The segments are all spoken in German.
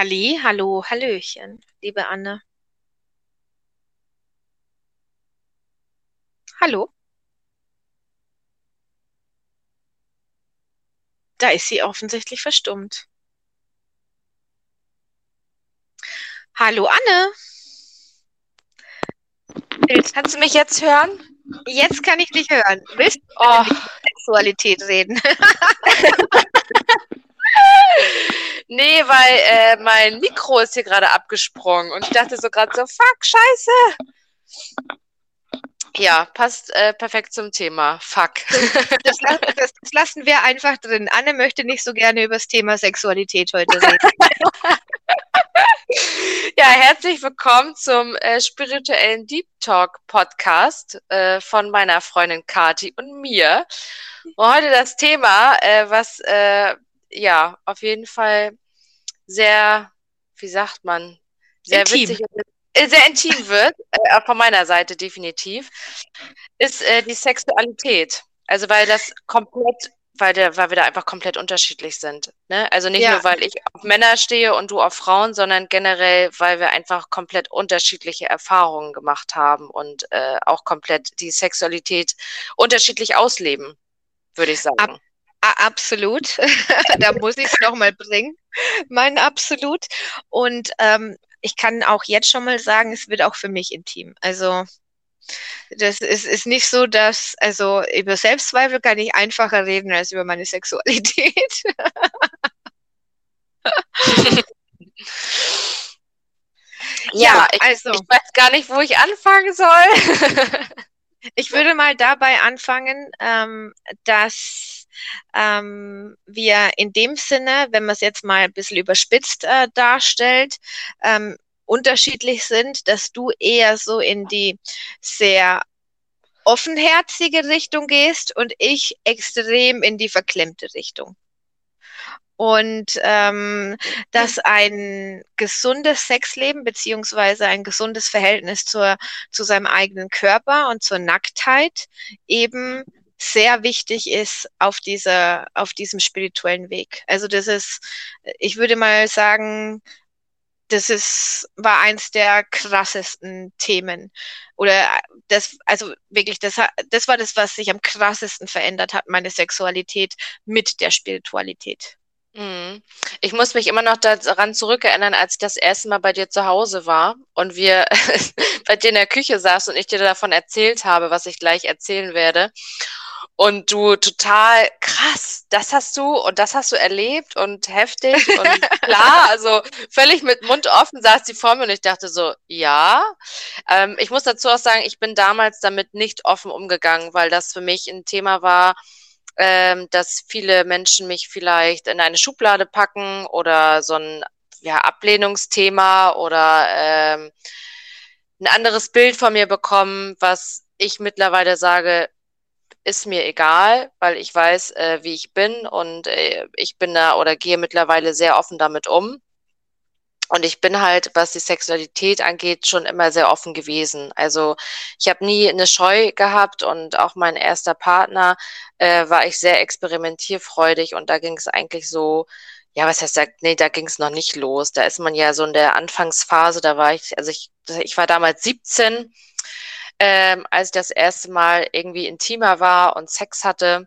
Halli, hallo, hallöchen, liebe Anne. Hallo, da ist sie offensichtlich verstummt. Hallo, Anne. Kannst du mich jetzt hören? jetzt kann ich dich hören. Willst du Oh, Sexualität reden? nee, weil äh, mein Mikro ist hier gerade abgesprungen und ich dachte so gerade so, fuck, scheiße. Ja, passt äh, perfekt zum Thema. Fuck. Das, das, das lassen wir einfach drin. Anne möchte nicht so gerne über das Thema Sexualität heute reden. Ja, herzlich willkommen zum äh, spirituellen Deep Talk Podcast äh, von meiner Freundin Kati und mir. Und heute das Thema, äh, was äh, ja auf jeden Fall sehr, wie sagt man, sehr Intim. witzig äh, sehr intim wird, äh, von meiner Seite definitiv, ist äh, die Sexualität. Also weil das komplett, weil, der, weil wir da einfach komplett unterschiedlich sind. Ne? Also nicht Ja. nur, weil ich auf Männer stehe und du auf Frauen, sondern generell, weil wir einfach komplett unterschiedliche Erfahrungen gemacht haben und äh, auch komplett die Sexualität unterschiedlich ausleben, würde ich sagen. A- Absolut. Da muss ich es nochmal bringen. Mein Absolut. Und ähm, ich kann auch jetzt schon mal sagen, es wird auch für mich intim. Also das ist, ist nicht so, dass, also über Selbstzweifel kann ich einfacher reden als über meine Sexualität. Ja, ich, also ich weiß gar nicht, wo ich anfangen soll. ich würde mal dabei anfangen, ähm, dass ähm, wir in dem Sinne, wenn man es jetzt mal ein bisschen überspitzt äh, darstellt, ähm, unterschiedlich sind, dass du eher so in die sehr offenherzige Richtung gehst und ich extrem in die verklemmte Richtung. Und ähm, dass ein gesundes Sexleben beziehungsweise ein gesundes Verhältnis zur, zu seinem eigenen Körper und zur Nacktheit eben sehr wichtig ist auf dieser, auf diesem spirituellen Weg. Also das ist, ich würde mal sagen, das ist, war eins der krassesten Themen. Oder das, also wirklich, das, das war das, was sich am krassesten verändert hat, meine Sexualität mit der Spiritualität. Mhm. Ich muss mich immer noch daran zurückerinnern, als ich das erste Mal bei dir zu Hause war und wir bei dir in der Küche saßen und ich dir davon erzählt habe, was ich gleich erzählen werde. Und du total krass, das hast du und das hast du erlebt und heftig und klar, also völlig mit Mund offen saß die vor mir und ich dachte so, ja. Ähm, ich muss dazu auch sagen, ich bin damals damit nicht offen umgegangen, weil das für mich ein Thema war, ähm, dass viele Menschen mich vielleicht in eine Schublade packen oder so ein ja, Ablehnungsthema oder ähm, ein anderes Bild von mir bekommen, was ich mittlerweile sage, ist mir egal, weil ich weiß, äh, wie ich bin und äh, ich bin da oder gehe mittlerweile sehr offen damit um. Und ich bin halt, was die Sexualität angeht, schon immer sehr offen gewesen. Also ich habe nie eine Scheu gehabt und auch mein erster Partner äh, war ich sehr experimentierfreudig und da ging es eigentlich so, ja, was heißt da, nee, da ging es noch nicht los. Da ist man ja so in der Anfangsphase, da war ich, also ich, ich war damals 17, ähm, als ich das erste Mal irgendwie intimer war und Sex hatte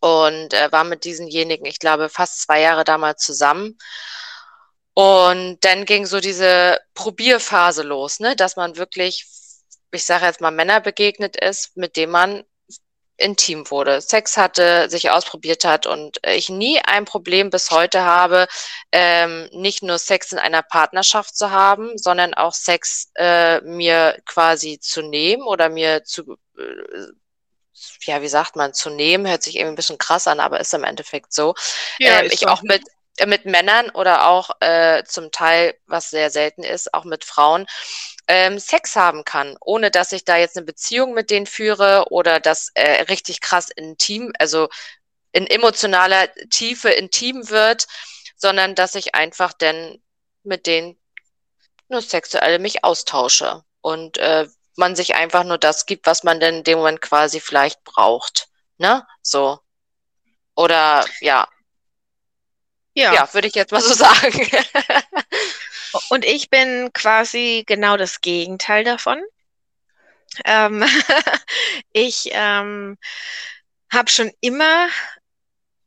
und äh, war mit diesenjenigen, ich glaube, fast zwei Jahre damals zusammen. Und dann ging so diese Probierphase los, ne, dass man wirklich, ich sage jetzt mal, Männer begegnet ist, mit denen man intim wurde, Sex hatte, sich ausprobiert hat und ich nie ein Problem bis heute habe, ähm, nicht nur Sex in einer Partnerschaft zu haben, sondern auch Sex äh, mir quasi zu nehmen oder mir zu, äh, ja, wie sagt man, zu nehmen, hört sich irgendwie ein bisschen krass an, aber ist im Endeffekt so. Ja, Ähm, ich auch mit mit Männern oder auch äh, zum Teil, was sehr selten ist, auch mit Frauen, ähm, Sex haben kann, ohne dass ich da jetzt eine Beziehung mit denen führe oder das äh, richtig krass intim, also in emotionaler Tiefe intim wird, sondern dass ich einfach dann mit denen nur sexuell mich austausche und äh, man sich einfach nur das gibt, was man denn in dem Moment quasi vielleicht braucht, ne? So. Oder ja, Ja, ja würde ich jetzt mal so sagen. Und ich bin quasi genau das Gegenteil davon. Ähm, ich ähm, habe schon immer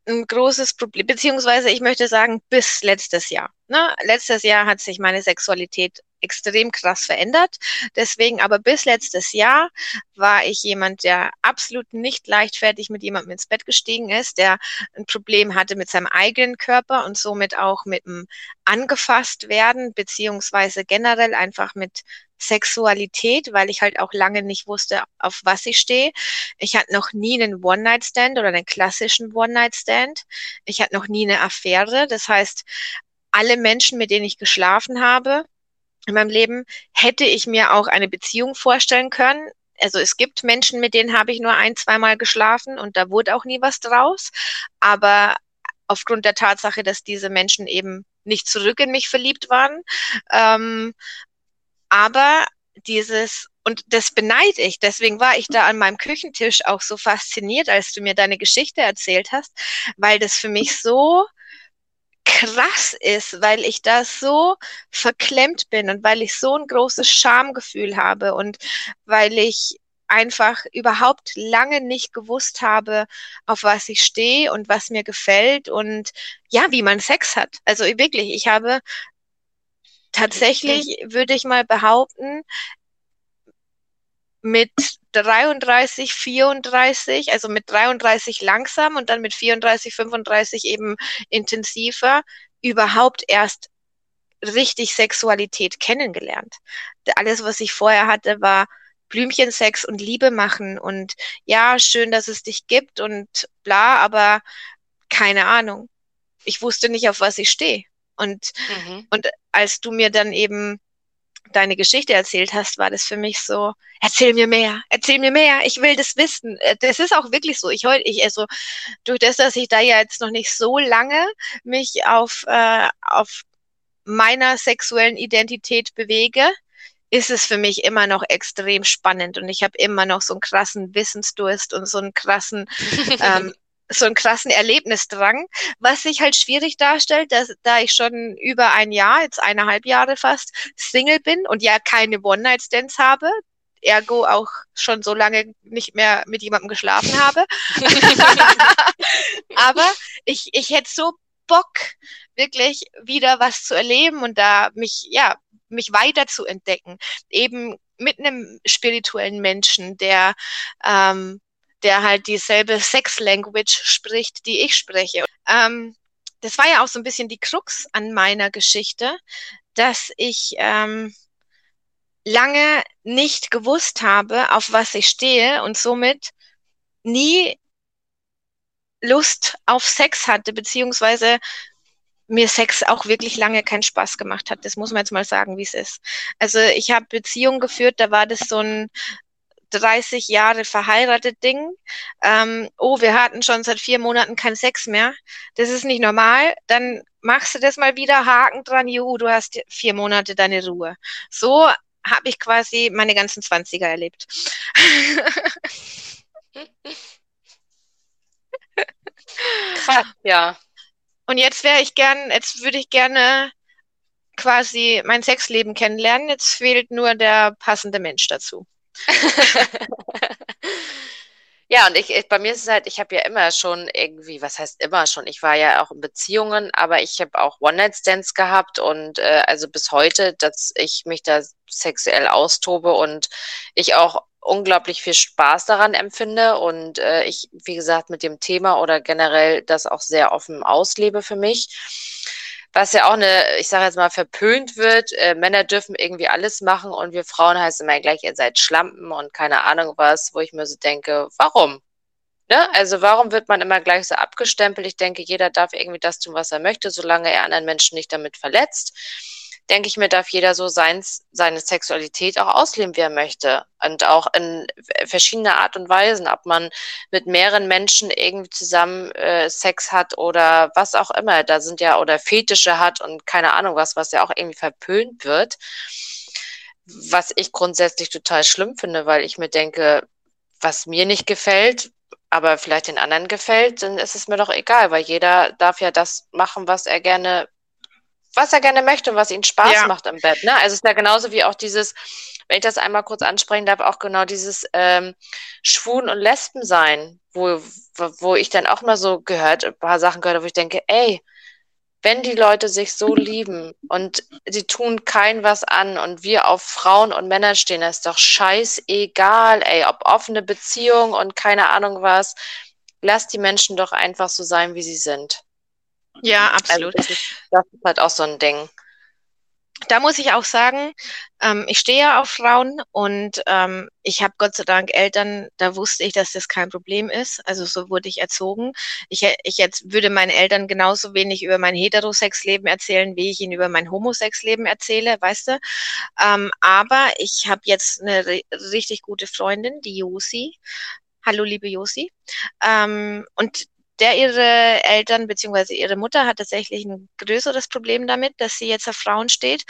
ein großes Problem, beziehungsweise ich möchte sagen, bis letztes Jahr. Ne? Letztes Jahr hat sich meine Sexualität extrem krass verändert. Deswegen aber bis letztes Jahr war ich jemand, der absolut nicht leichtfertig mit jemandem ins Bett gestiegen ist, der ein Problem hatte mit seinem eigenen Körper und somit auch mit dem angefasst werden, beziehungsweise generell einfach mit Sexualität, weil ich halt auch lange nicht wusste, auf was ich stehe. Ich hatte noch nie einen One-Night-Stand oder einen klassischen One-Night-Stand. Ich hatte noch nie eine Affäre. Das heißt, alle Menschen, mit denen ich geschlafen habe, in meinem Leben hätte ich mir auch eine Beziehung vorstellen können. Also es gibt Menschen, mit denen habe ich nur ein, zweimal geschlafen und da wurde auch nie was draus. Aber aufgrund der Tatsache, dass diese Menschen eben nicht zurück in mich verliebt waren. Ähm, aber dieses, und das beneide ich, deswegen war ich da an meinem Küchentisch auch so fasziniert, als du mir deine Geschichte erzählt hast, weil das für mich so krass ist, weil ich da so verklemmt bin und weil ich so ein großes Schamgefühl habe und weil ich einfach überhaupt lange nicht gewusst habe, auf was ich stehe und was mir gefällt und ja, wie man Sex hat. Also wirklich, ich habe tatsächlich, würde ich mal behaupten, mit 33, 34, also mit 33 langsam und dann mit 34, 35 eben intensiver, überhaupt erst richtig Sexualität kennengelernt. Alles, was ich vorher hatte, war Blümchensex und Liebe machen und ja, schön, dass es dich gibt und bla, aber keine Ahnung. Ich wusste nicht, auf was ich stehe. Und, mhm. und als du mir dann eben deine Geschichte erzählt hast, war das für mich so, erzähl mir mehr, erzähl mir mehr, ich will das wissen. Äh, das ist auch wirklich so. Ich heute, ich, also durch das, dass ich da ja jetzt noch nicht so lange mich auf, äh, auf meiner sexuellen Identität bewege, ist es für mich immer noch extrem spannend und ich habe immer noch so einen krassen Wissensdurst und so einen krassen ähm, so einen krassen Erlebnisdrang, was sich halt schwierig darstellt, dass, da ich schon über ein Jahr, jetzt eineinhalb Jahre fast, Single bin und ja keine One-Night-Stands habe, ergo auch schon so lange nicht mehr mit jemandem geschlafen habe. Aber ich, ich hätte so Bock, wirklich wieder was zu erleben und da mich, ja, mich weiter zu entdecken. Eben mit einem spirituellen Menschen, der ähm, der halt dieselbe Sex-Language spricht, die ich spreche. Ähm, das war ja auch so ein bisschen die Krux an meiner Geschichte, dass ich ähm, lange nicht gewusst habe, auf was ich stehe und somit nie Lust auf Sex hatte, beziehungsweise mir Sex auch wirklich lange keinen Spaß gemacht hat. Das muss man jetzt mal sagen, wie es ist. Also ich habe Beziehungen geführt, da war das so ein 30 Jahre verheiratet Ding. Ähm, oh, wir hatten schon seit vier Monaten keinen Sex mehr. Das ist nicht normal. Dann machst du das mal wieder, Haken dran, juhu, du hast vier Monate deine Ruhe. So habe ich quasi meine ganzen Zwanziger erlebt. Krass, ja. Und jetzt wäre ich gern, jetzt würde ich gerne quasi mein Sexleben kennenlernen. Jetzt fehlt nur der passende Mensch dazu. Ja, und ich, ich, bei mir ist es halt, ich habe ja immer schon irgendwie, was heißt immer schon, ich war ja auch in Beziehungen, aber ich habe auch One-Night-Stands gehabt und äh, also bis heute, dass ich mich da sexuell austobe und ich auch unglaublich viel Spaß daran empfinde und äh, ich, wie gesagt, mit dem Thema oder generell das auch sehr offen auslebe für mich was ja auch eine, ich sage jetzt mal, verpönt wird. Äh, Männer dürfen irgendwie alles machen und wir Frauen heißen immer gleich, ihr seid Schlampen und keine Ahnung was, wo ich mir so denke, warum? Ne? Also warum wird man immer gleich so abgestempelt? Ich denke, jeder darf irgendwie das tun, was er möchte, solange er anderen Menschen nicht damit verletzt denke ich mir, darf jeder so seins, seine Sexualität auch ausleben, wie er möchte. Und auch in verschiedener Art und Weisen, ob man mit mehreren Menschen irgendwie zusammen äh, Sex hat oder was auch immer. Da sind ja, oder Fetische hat und keine Ahnung was, was ja auch irgendwie verpönt wird. Was ich grundsätzlich total schlimm finde, weil ich mir denke, was mir nicht gefällt, aber vielleicht den anderen gefällt, dann ist es mir doch egal, weil jeder darf ja das machen, was er gerne, was er gerne möchte und was ihm Spaß ja. macht im Bett. Ne? Also es ist ja genauso wie auch dieses, wenn ich das einmal kurz ansprechen darf, auch genau dieses ähm, Schwulen- und Lesben sein, wo, wo ich dann auch mal so gehört, ein paar Sachen gehört, wo ich denke, ey, wenn die Leute sich so lieben und sie tun kein was an und wir auf Frauen und Männer stehen, ist doch scheißegal, ey, ob offene Beziehung und keine Ahnung was. Lass die Menschen doch einfach so sein, wie sie sind. Ja, absolut. Also das, ist, das ist halt auch so ein Ding da muss ich auch sagen, ähm, ich stehe ja auf Frauen und ähm, ich habe Gott sei Dank Eltern, da wusste ich, dass das kein Problem ist. Also so wurde ich erzogen. Ich, ich jetzt würde meinen Eltern genauso wenig über mein Heterosex-Leben erzählen, wie ich ihnen über mein Homosex-Leben erzähle, weißt du. Ähm, aber ich habe jetzt eine richtig gute Freundin, die Josi. Hallo, liebe Josi. Ähm, und der ihre Eltern beziehungsweise ihre Mutter hat tatsächlich ein größeres Problem damit, dass sie jetzt auf Frauen steht.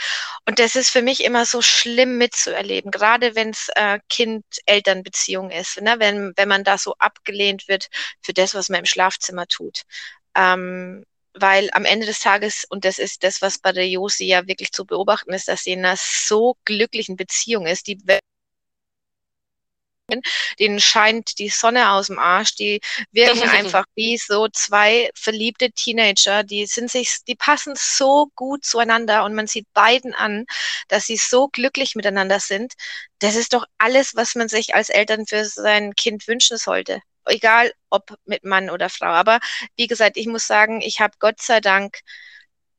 Und das ist für mich immer so schlimm mitzuerleben, gerade wenn es äh, Kind-Eltern-Beziehung ist, ne? wenn, wenn man da so abgelehnt wird für das, was man im Schlafzimmer tut. Ähm, weil am Ende des Tages, und das ist das, was bei der Josi ja wirklich zu beobachten ist, dass sie in einer so glücklichen Beziehung ist, die denen scheint die Sonne aus dem Arsch, die wirken einfach wie so zwei verliebte Teenager, die sind sich, die passen so gut zueinander und man sieht beiden an, dass sie so glücklich miteinander sind. Das ist doch alles, was man sich als Eltern für sein Kind wünschen sollte. Egal ob mit Mann oder Frau. Aber wie gesagt, ich muss sagen, ich habe Gott sei Dank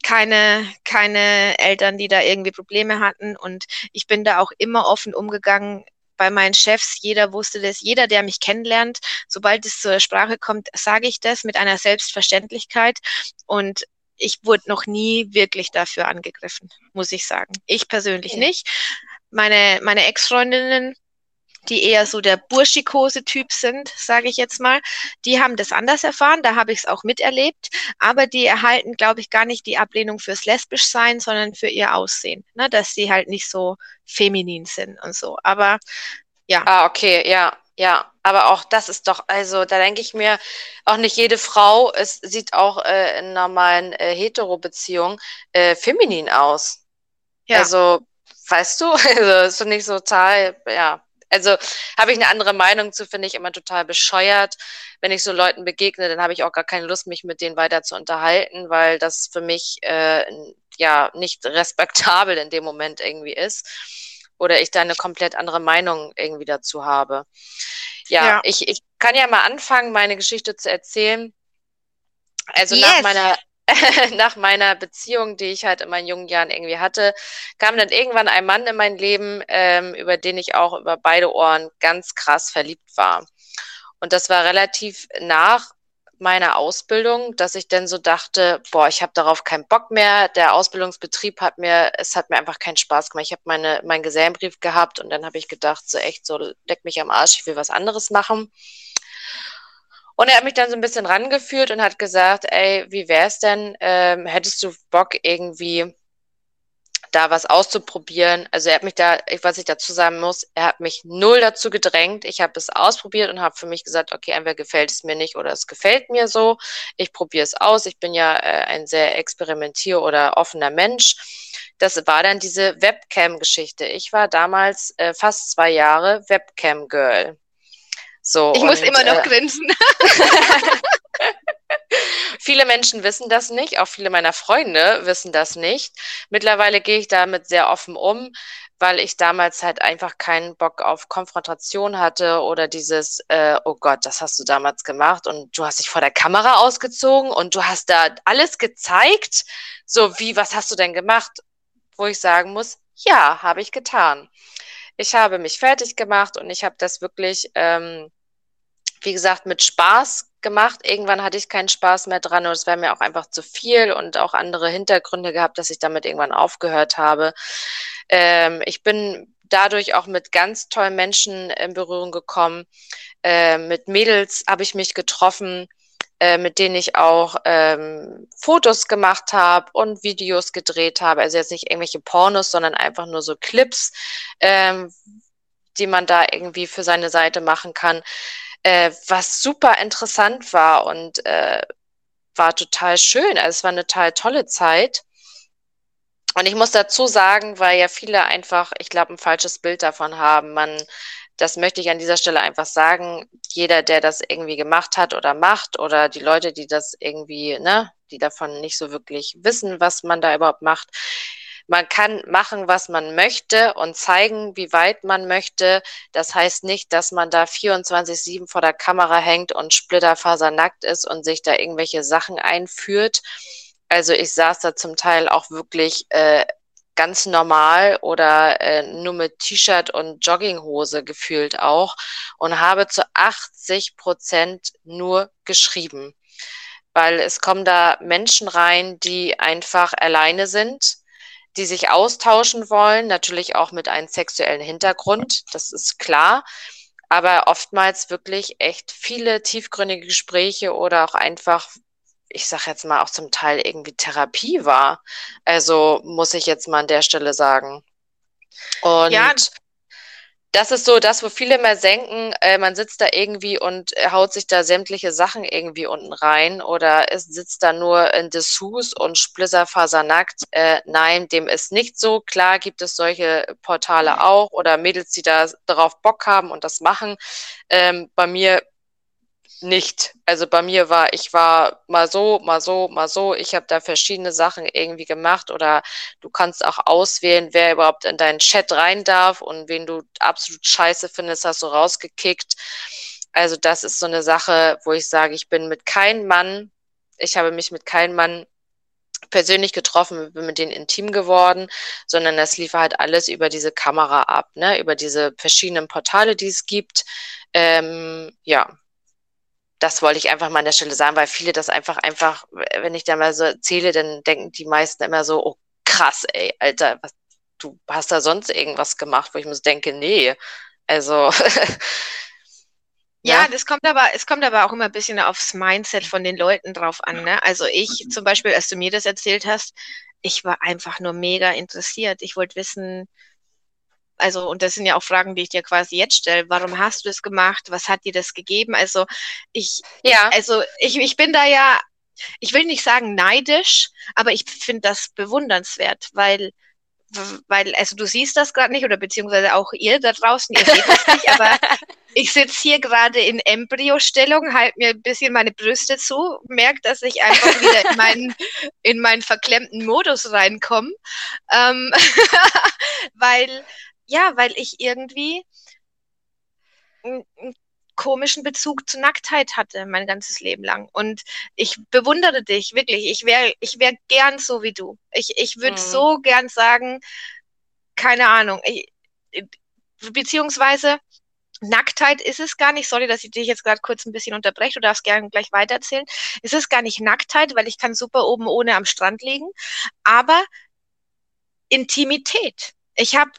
keine, keine Eltern, die da irgendwie Probleme hatten. Und ich bin da auch immer offen umgegangen bei meinen Chefs, jeder wusste das, jeder, der mich kennenlernt, sobald es zur Sprache kommt, sage ich das mit einer Selbstverständlichkeit und ich wurde noch nie wirklich dafür angegriffen, muss ich sagen. Ich persönlich okay. nicht. Meine, meine Ex-Freundinnen, die eher so der burschikose Typ sind, sage ich jetzt mal, die haben das anders erfahren, da habe ich es auch miterlebt, aber die erhalten, glaube ich, gar nicht die Ablehnung fürs lesbisch sein, sondern für ihr Aussehen, ne, dass sie halt nicht so feminin sind und so. Aber ja. Ah, okay, ja, ja, aber auch das ist doch, also da denke ich mir, auch nicht jede Frau, es sieht auch äh, in normalen äh, Hetero-Beziehungen äh, feminin aus. Ja. Also, weißt du, also das finde ich so total, ja, also habe ich eine andere Meinung zu, finde ich immer total bescheuert. Wenn ich so Leuten begegne, dann habe ich auch gar keine Lust, mich mit denen weiter zu unterhalten, weil das für mich äh, ja nicht respektabel in dem Moment irgendwie ist. Oder ich da eine komplett andere Meinung irgendwie dazu habe. Ja, ja. Ich, ich kann ja mal anfangen, meine Geschichte zu erzählen. Also yes. nach meiner nach meiner Beziehung, die ich halt in meinen jungen Jahren irgendwie hatte, kam dann irgendwann ein Mann in mein Leben, ähm, über den ich auch über beide Ohren ganz krass verliebt war. Und das war relativ nach meiner Ausbildung, dass ich dann so dachte, boah, ich habe darauf keinen Bock mehr. Der Ausbildungsbetrieb hat mir, es hat mir einfach keinen Spaß gemacht. Ich habe meine meinen Gesellenbrief gehabt und dann habe ich gedacht, so echt, so leck mich am Arsch, ich will was anderes machen. Und er hat mich dann so ein bisschen rangeführt und hat gesagt, ey, wie wär's denn? Ähm, hättest du Bock irgendwie da was auszuprobieren? Also er hat mich da, was ich dazu sagen muss, er hat mich null dazu gedrängt. Ich habe es ausprobiert und habe für mich gesagt, okay, entweder gefällt es mir nicht oder es gefällt mir so. Ich probiere es aus. Ich bin ja äh, ein sehr experimentier- oder offener Mensch. Das war dann diese Webcam-Geschichte. Ich war damals äh, fast zwei Jahre Webcam-Girl. So, ich und, muss immer noch äh, grinsen. viele Menschen wissen das nicht, auch viele meiner Freunde wissen das nicht. Mittlerweile gehe ich damit sehr offen um, weil ich damals halt einfach keinen Bock auf Konfrontation hatte oder dieses, äh, oh Gott, das hast du damals gemacht und du hast dich vor der Kamera ausgezogen und du hast da alles gezeigt. So wie, was hast du denn gemacht? Wo ich sagen muss, ja, habe ich getan. Ich habe mich fertig gemacht und ich habe das wirklich, ähm, wie gesagt, mit Spaß gemacht. Irgendwann hatte ich keinen Spaß mehr dran und es wäre mir auch einfach zu viel und auch andere Hintergründe gehabt, dass ich damit irgendwann aufgehört habe. Ähm, ich bin dadurch auch mit ganz tollen Menschen in Berührung gekommen. Äh, mit Mädels habe ich mich getroffen, äh, mit denen ich auch ähm, Fotos gemacht habe und Videos gedreht habe. Also jetzt nicht irgendwelche Pornos, sondern einfach nur so Clips, ähm, die man da irgendwie für seine Seite machen kann. Äh, was super interessant war und äh, war total schön. Also es war eine total tolle Zeit. Und ich muss dazu sagen, weil ja viele einfach, ich glaube, ein falsches Bild davon haben. Man, das möchte ich an dieser Stelle einfach sagen. Jeder, der das irgendwie gemacht hat oder macht oder die Leute, die das irgendwie, ne, die davon nicht so wirklich wissen, was man da überhaupt macht. Man kann machen, was man möchte und zeigen, wie weit man möchte. Das heißt nicht, dass man da 24-7 vor der Kamera hängt und splitterfasernackt ist und sich da irgendwelche Sachen einführt. Also ich saß da zum Teil auch wirklich äh, ganz normal oder äh, nur mit T-Shirt und Jogginghose gefühlt auch und habe zu 80 Prozent nur geschrieben, weil es kommen da Menschen rein, die einfach alleine sind, die sich austauschen wollen, natürlich auch mit einem sexuellen Hintergrund, das ist klar, aber oftmals wirklich echt viele tiefgründige Gespräche oder auch einfach ich sag jetzt mal, auch zum Teil irgendwie Therapie war. Also muss ich jetzt mal an der Stelle sagen. Und ja. Das ist so das, wo viele mehr denken, äh, man sitzt da irgendwie und haut sich da sämtliche Sachen irgendwie unten rein oder es sitzt da nur in Dessous und splitterfasernackt. Äh, nein, dem ist nicht so. Klar gibt es solche Portale auch oder Mädels, die da darauf Bock haben und das machen. Ähm, bei mir nicht. Also bei mir war, ich war mal so, mal so, mal so. Ich habe da verschiedene Sachen irgendwie gemacht oder du kannst auch auswählen, wer überhaupt in deinen Chat rein darf und wen du absolut scheiße findest, hast du rausgekickt. Also das ist so eine Sache, wo ich sage, ich bin mit keinem Mann, ich habe mich mit keinem Mann persönlich getroffen, bin mit denen intim geworden, sondern das lief halt alles über diese Kamera ab, ne, über diese verschiedenen Portale, die es gibt. Ähm, ja, das wollte ich einfach mal an der Stelle sagen, weil viele das einfach, einfach, wenn ich da mal so erzähle, dann denken die meisten immer so, oh krass, ey, Alter, was, du hast da sonst irgendwas gemacht, wo ich mir denke, nee, also. Ja, das kommt aber, es kommt aber auch immer ein bisschen aufs Mindset von den Leuten drauf an. Ne? Also ich zum Beispiel, als du mir das erzählt hast, ich war einfach nur mega interessiert. Ich wollte wissen, also, und das sind ja auch Fragen, die ich dir quasi jetzt stelle. Warum hast du das gemacht? Was hat dir das gegeben? Also, ich, ja, also ich, ich bin da ja, ich will nicht sagen neidisch, aber ich finde das bewundernswert, weil weil, also du siehst das gerade nicht oder beziehungsweise auch ihr da draußen, ihr seht das nicht, aber ich sitze hier gerade in Embryostellung, halte mir ein bisschen meine Brüste zu, merke, dass ich einfach wieder in meinen, in meinen verklemmten Modus reinkomme, ähm, weil ja, weil ich irgendwie einen, komischen Bezug zu Nacktheit hatte mein ganzes Leben lang. Und ich bewundere dich wirklich. Ich wäre ich wär gern so wie du. Ich, ich würde mhm. so gern sagen, keine Ahnung, ich, beziehungsweise Nacktheit ist es gar nicht. Sorry, dass ich dich jetzt gerade kurz ein bisschen unterbreche. Du darfst gerne gleich weitererzählen. Es ist gar nicht Nacktheit, weil ich kann super oben ohne am Strand liegen. Aber Intimität. Ich habe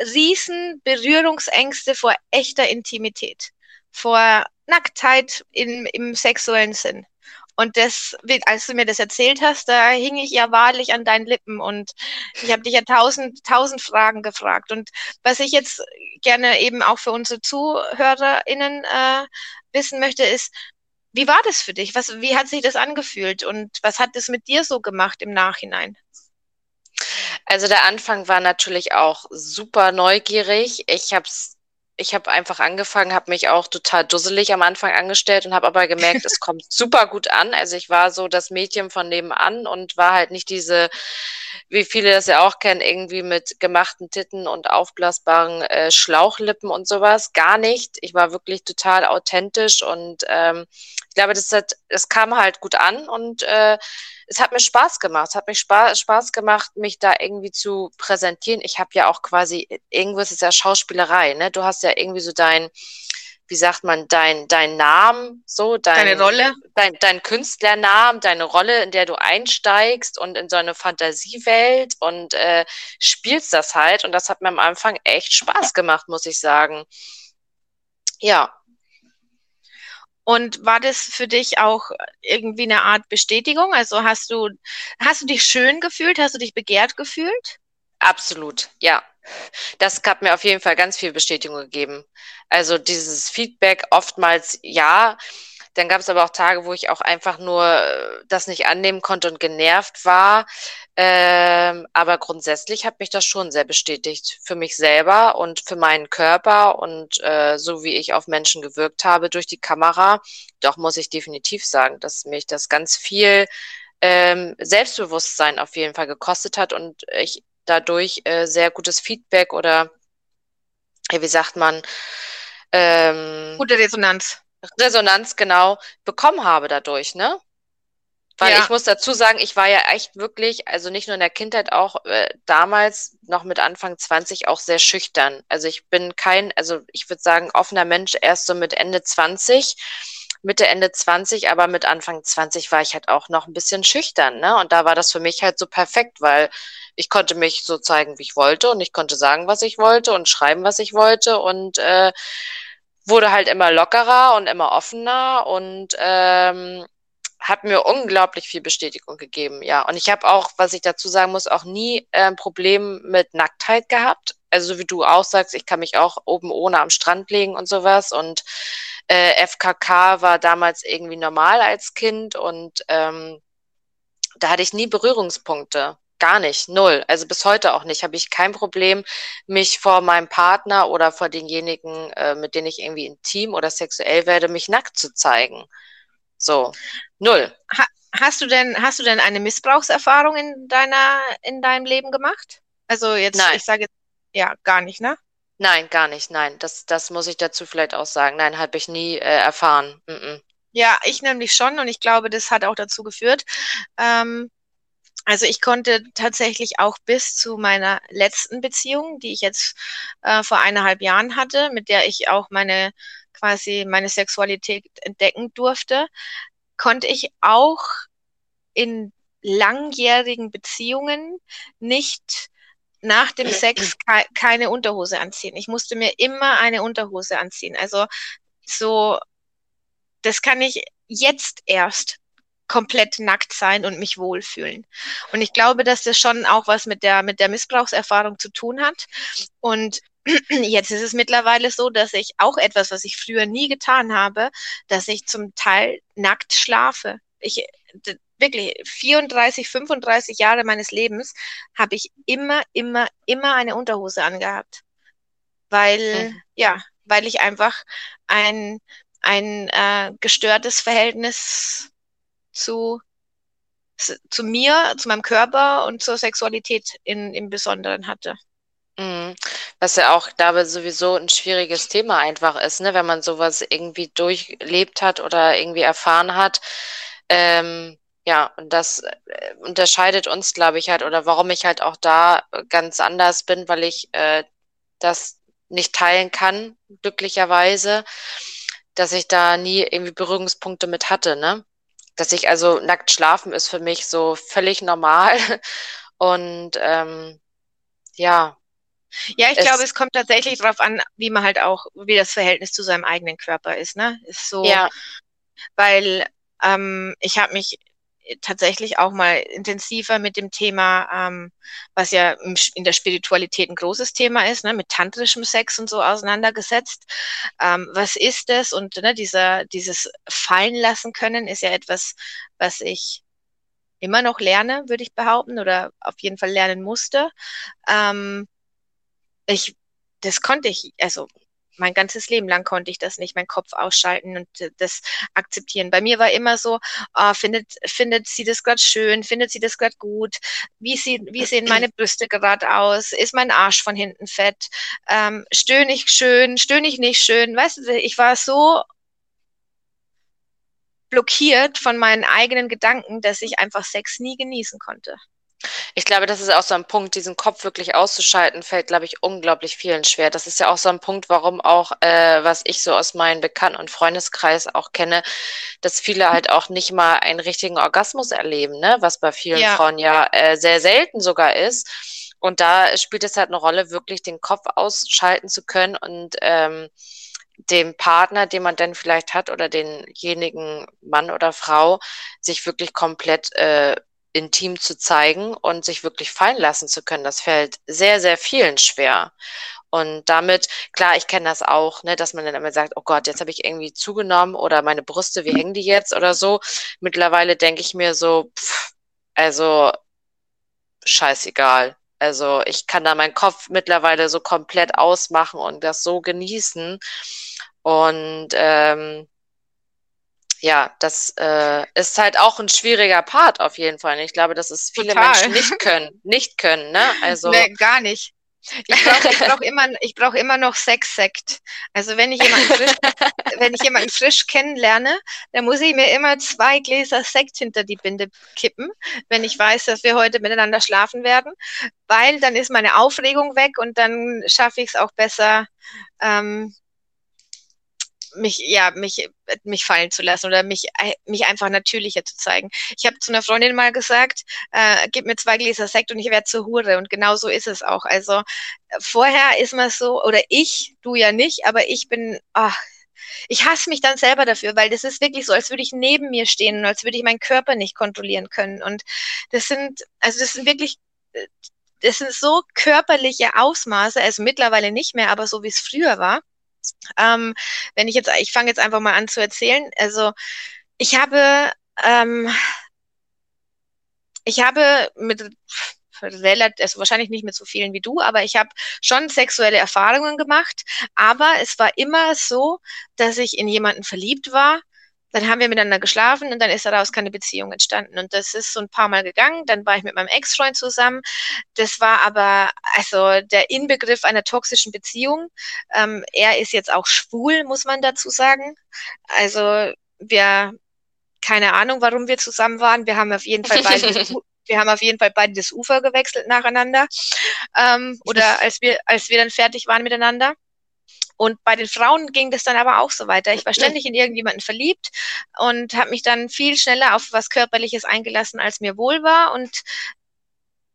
riesen Berührungsängste vor echter Intimität, vor Nacktheit in, im sexuellen Sinn. Und das, als du mir das erzählt hast, da hing ich ja wahrlich an deinen Lippen und ich habe dich ja tausend, tausend Fragen gefragt. Und was ich jetzt gerne eben auch für unsere ZuhörerInnen äh, wissen möchte, ist, wie war das für dich? Was, wie hat sich das angefühlt und was hat das mit dir so gemacht im Nachhinein? Also der Anfang war natürlich auch super neugierig. Ich habe ich habe einfach angefangen, habe mich auch total dusselig am Anfang angestellt und habe aber gemerkt, es kommt super gut an. Also ich war so das Mädchen von nebenan und war halt nicht diese, wie viele das ja auch kennen, irgendwie mit gemachten Titten und aufblasbaren äh, Schlauchlippen und sowas. Gar nicht. Ich war wirklich total authentisch und ähm, ich glaube, das, hat, das kam halt gut an und äh, es hat mir Spaß gemacht. Es hat mich Spaß, Spaß gemacht, mich da irgendwie zu präsentieren. Ich habe ja auch quasi, irgendwo ist es ja Schauspielerei, ne? Du hast ja irgendwie so dein, wie sagt man, dein, dein Namen, so, dein, deine Rolle, dein, dein Künstlernamen, deine Rolle, in der du einsteigst und in so eine Fantasiewelt und äh, spielst das halt. Und das hat mir am Anfang echt Spaß gemacht, muss ich sagen. Ja, und war das für dich auch irgendwie eine Art Bestätigung? Also hast du, hast du dich schön gefühlt? Hast du dich begehrt gefühlt? Absolut, ja. Das hat mir auf jeden Fall ganz viel Bestätigung gegeben. Also dieses Feedback oftmals ja. Dann gab es aber auch Tage, wo ich auch einfach nur äh, das nicht annehmen konnte und genervt war. Ähm, aber grundsätzlich hat mich das schon sehr bestätigt für mich selber und für meinen Körper und äh, so wie ich auf Menschen gewirkt habe durch die Kamera. Doch muss ich definitiv sagen, dass mich das ganz viel ähm, Selbstbewusstsein auf jeden Fall gekostet hat und ich dadurch äh, sehr gutes Feedback oder wie sagt man? Ähm, Gute Resonanz. Resonanz, genau, bekommen habe dadurch, ne? Weil ja. ich muss dazu sagen, ich war ja echt wirklich, also nicht nur in der Kindheit, auch äh, damals noch mit Anfang 20 auch sehr schüchtern. Also ich bin kein, also ich würde sagen, offener Mensch erst so mit Ende 20, Mitte, Ende 20, aber mit Anfang 20 war ich halt auch noch ein bisschen schüchtern, ne? Und da war das für mich halt so perfekt, weil ich konnte mich so zeigen, wie ich wollte und ich konnte sagen, was ich wollte und schreiben, was ich wollte und äh, wurde halt immer lockerer und immer offener und ähm, hat mir unglaublich viel Bestätigung gegeben, ja. Und ich habe auch, was ich dazu sagen muss, auch nie äh, ein Problem mit Nacktheit gehabt. Also wie du auch sagst, ich kann mich auch oben ohne am Strand legen und sowas. Und äh, FKK war damals irgendwie normal als Kind und ähm, da hatte ich nie Berührungspunkte. Gar nicht, null. Also bis heute auch nicht. Habe ich kein Problem, mich vor meinem Partner oder vor denjenigen, äh, mit denen ich irgendwie intim oder sexuell werde, mich nackt zu zeigen. So, null. Ha hast du denn, hast du denn eine Missbrauchserfahrung in deiner, in deinem Leben gemacht? Also jetzt, nein. ich sage jetzt, ja, gar nicht, ne? Nein, gar nicht, nein. Das, das muss ich dazu vielleicht auch sagen. Nein, habe ich nie äh, erfahren. Mm -mm. Ja, ich nämlich schon und ich glaube, das hat auch dazu geführt, ähm, also ich konnte tatsächlich auch bis zu meiner letzten Beziehung, die ich jetzt äh, vor eineinhalb Jahren hatte, mit der ich auch meine quasi meine Sexualität entdecken durfte, konnte ich auch in langjährigen Beziehungen nicht nach dem Sex ke keine Unterhose anziehen. Ich musste mir immer eine Unterhose anziehen. Also so, das kann ich jetzt erst komplett nackt sein und mich wohlfühlen. Und ich glaube, dass das schon auch was mit der, mit der Missbrauchserfahrung zu tun hat. Und jetzt ist es mittlerweile so, dass ich auch etwas, was ich früher nie getan habe, dass ich zum Teil nackt schlafe. Ich, wirklich 34, 35 Jahre meines Lebens habe ich immer, immer, immer eine Unterhose angehabt. Weil, mhm. ja, weil ich einfach ein, ein äh, gestörtes Verhältnis zu, zu mir, zu meinem Körper und zur Sexualität in, im Besonderen hatte. Mhm. Was ja auch dabei sowieso ein schwieriges Thema einfach ist, ne? wenn man sowas irgendwie durchlebt hat oder irgendwie erfahren hat. Ähm, ja, und das äh, unterscheidet uns, glaube ich, halt, oder warum ich halt auch da ganz anders bin, weil ich äh, das nicht teilen kann, glücklicherweise, dass ich da nie irgendwie Berührungspunkte mit hatte, ne? Dass ich also nackt schlafen ist für mich so völlig normal. Und ähm, ja. Ja, ich es, glaube, es kommt tatsächlich darauf an, wie man halt auch, wie das Verhältnis zu seinem eigenen Körper ist, ne? Ist so, ja. weil ähm, ich habe mich tatsächlich auch mal intensiver mit dem Thema, ähm, was ja in der Spiritualität ein großes Thema ist, ne, mit tantrischem Sex und so auseinandergesetzt. Ähm, was ist das? Und ne, dieser, dieses Fallen lassen können ist ja etwas, was ich immer noch lerne, würde ich behaupten, oder auf jeden Fall lernen musste. Ähm, ich, das konnte ich, also mein ganzes Leben lang konnte ich das nicht, meinen Kopf ausschalten und äh, das akzeptieren. Bei mir war immer so, oh, findet, findet sie das gerade schön, findet sie das gerade gut, wie, sie, wie sehen meine Brüste gerade aus, ist mein Arsch von hinten fett, ähm, stöhne ich schön, stöhne ich nicht schön, weißt du, ich war so blockiert von meinen eigenen Gedanken, dass ich einfach Sex nie genießen konnte. Ich glaube, das ist auch so ein Punkt, diesen Kopf wirklich auszuschalten, fällt, glaube ich, unglaublich vielen schwer. Das ist ja auch so ein Punkt, warum auch, äh, was ich so aus meinem Bekannten- und Freundeskreis auch kenne, dass viele halt auch nicht mal einen richtigen Orgasmus erleben, ne? was bei vielen ja. Frauen ja äh, sehr selten sogar ist. Und da spielt es halt eine Rolle, wirklich den Kopf ausschalten zu können und ähm, dem Partner, den man dann vielleicht hat oder denjenigen Mann oder Frau, sich wirklich komplett äh, intim zu zeigen und sich wirklich fallen lassen zu können. Das fällt sehr, sehr vielen schwer. Und damit, klar, ich kenne das auch, ne, dass man dann immer sagt, oh Gott, jetzt habe ich irgendwie zugenommen oder meine Brüste, wie hängen die jetzt oder so. Mittlerweile denke ich mir so, pff, also scheißegal. Also ich kann da meinen Kopf mittlerweile so komplett ausmachen und das so genießen. Und ähm, ja, das äh, ist halt auch ein schwieriger Part auf jeden Fall. Ich glaube, dass es viele Total. Menschen nicht können, nicht können, ne? Also nee, gar nicht. Ich brauche ich brauch immer, ich brauch immer noch Sexsekt. Also wenn ich jemanden frisch, wenn ich jemanden frisch kennenlerne, dann muss ich mir immer zwei Gläser Sekt hinter die Binde kippen, wenn ich weiß, dass wir heute miteinander schlafen werden, weil dann ist meine Aufregung weg und dann schaffe ich es auch besser, ähm, mich ja mich mich fallen zu lassen oder mich äh, mich einfach natürlicher zu zeigen. Ich habe zu einer Freundin mal gesagt, äh, gib mir zwei Gläser Sekt und ich werde zur Hure und genau so ist es auch. Also vorher ist man so oder ich, du ja nicht, aber ich bin ach, ich hasse mich dann selber dafür, weil das ist wirklich so, als würde ich neben mir stehen und als würde ich meinen Körper nicht kontrollieren können. Und das sind, also das sind wirklich, äh, das sind so körperliche Ausmaße, also mittlerweile nicht mehr, aber so wie es früher war. Ähm, wenn ich jetzt, ich fange jetzt einfach mal an zu erzählen. Also ich habe, ähm, ich habe mit relativ, also wahrscheinlich nicht mit so vielen wie du, aber ich habe schon sexuelle Erfahrungen gemacht. Aber es war immer so, dass ich in jemanden verliebt war dann haben wir miteinander geschlafen und dann ist daraus keine Beziehung entstanden. Und das ist so ein paar Mal gegangen. Dann war ich mit meinem Ex-Freund zusammen. Das war aber also der Inbegriff einer toxischen Beziehung. Ähm, er ist jetzt auch schwul, muss man dazu sagen. Also wir, keine Ahnung, warum wir zusammen waren. Wir haben auf jeden Fall beide wir haben auf jeden Fall beide das Ufer gewechselt nacheinander. Ähm, oder als wir, als wir dann fertig waren miteinander. Und bei den Frauen ging das dann aber auch so weiter. Ich war ständig in irgendjemanden verliebt und habe mich dann viel schneller auf was Körperliches eingelassen, als mir wohl war. Und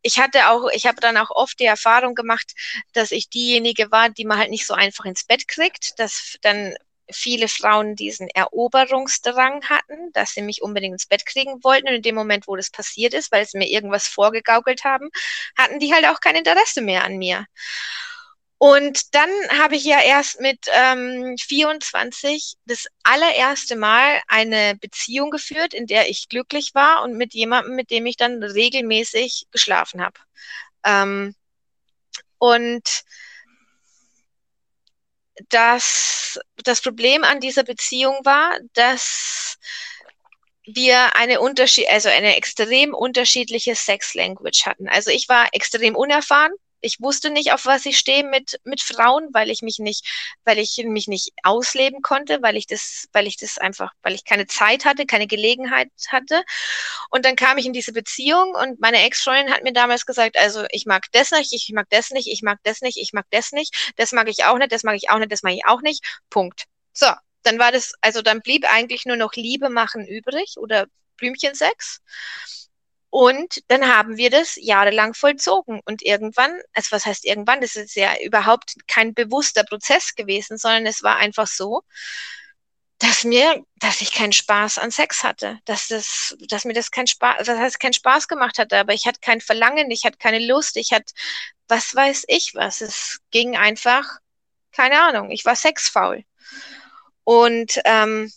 ich hatte auch, ich habe dann auch oft die Erfahrung gemacht, dass ich diejenige war, die man halt nicht so einfach ins Bett kriegt, dass dann viele Frauen diesen Eroberungsdrang hatten, dass sie mich unbedingt ins Bett kriegen wollten. Und in dem Moment, wo das passiert ist, weil sie mir irgendwas vorgegaukelt haben, hatten die halt auch kein Interesse mehr an mir. Und dann habe ich ja erst mit ähm, 24 das allererste Mal eine Beziehung geführt, in der ich glücklich war und mit jemandem, mit dem ich dann regelmäßig geschlafen habe. Ähm, und das, das Problem an dieser Beziehung war, dass wir eine Unterschied, also eine extrem unterschiedliche Sex Language hatten. Also ich war extrem unerfahren ich wusste nicht, auf was ich stehe mit, mit Frauen, weil ich mich nicht, weil ich mich nicht ausleben konnte, weil ich das, weil ich das einfach, weil ich keine Zeit hatte, keine Gelegenheit hatte. Und dann kam ich in diese Beziehung und meine Ex-Freundin hat mir damals gesagt, also ich mag das nicht, ich mag das nicht, ich mag das nicht, ich mag das nicht, das mag ich auch nicht, das mag ich auch nicht, das mag ich auch nicht. Punkt. So, dann war das, also dann blieb eigentlich nur noch Liebe machen übrig oder Blümchensex. Und dann haben wir das jahrelang vollzogen. Und irgendwann, also was heißt irgendwann, das ist ja überhaupt kein bewusster Prozess gewesen, sondern es war einfach so, dass mir, dass ich keinen Spaß an Sex hatte, dass das, dass mir das kein Spaß, das heißt keinen Spaß gemacht hatte, aber ich hatte kein Verlangen, ich hatte keine Lust, ich hatte, was weiß ich was, es ging einfach, keine Ahnung, ich war sexfaul. Und ähm,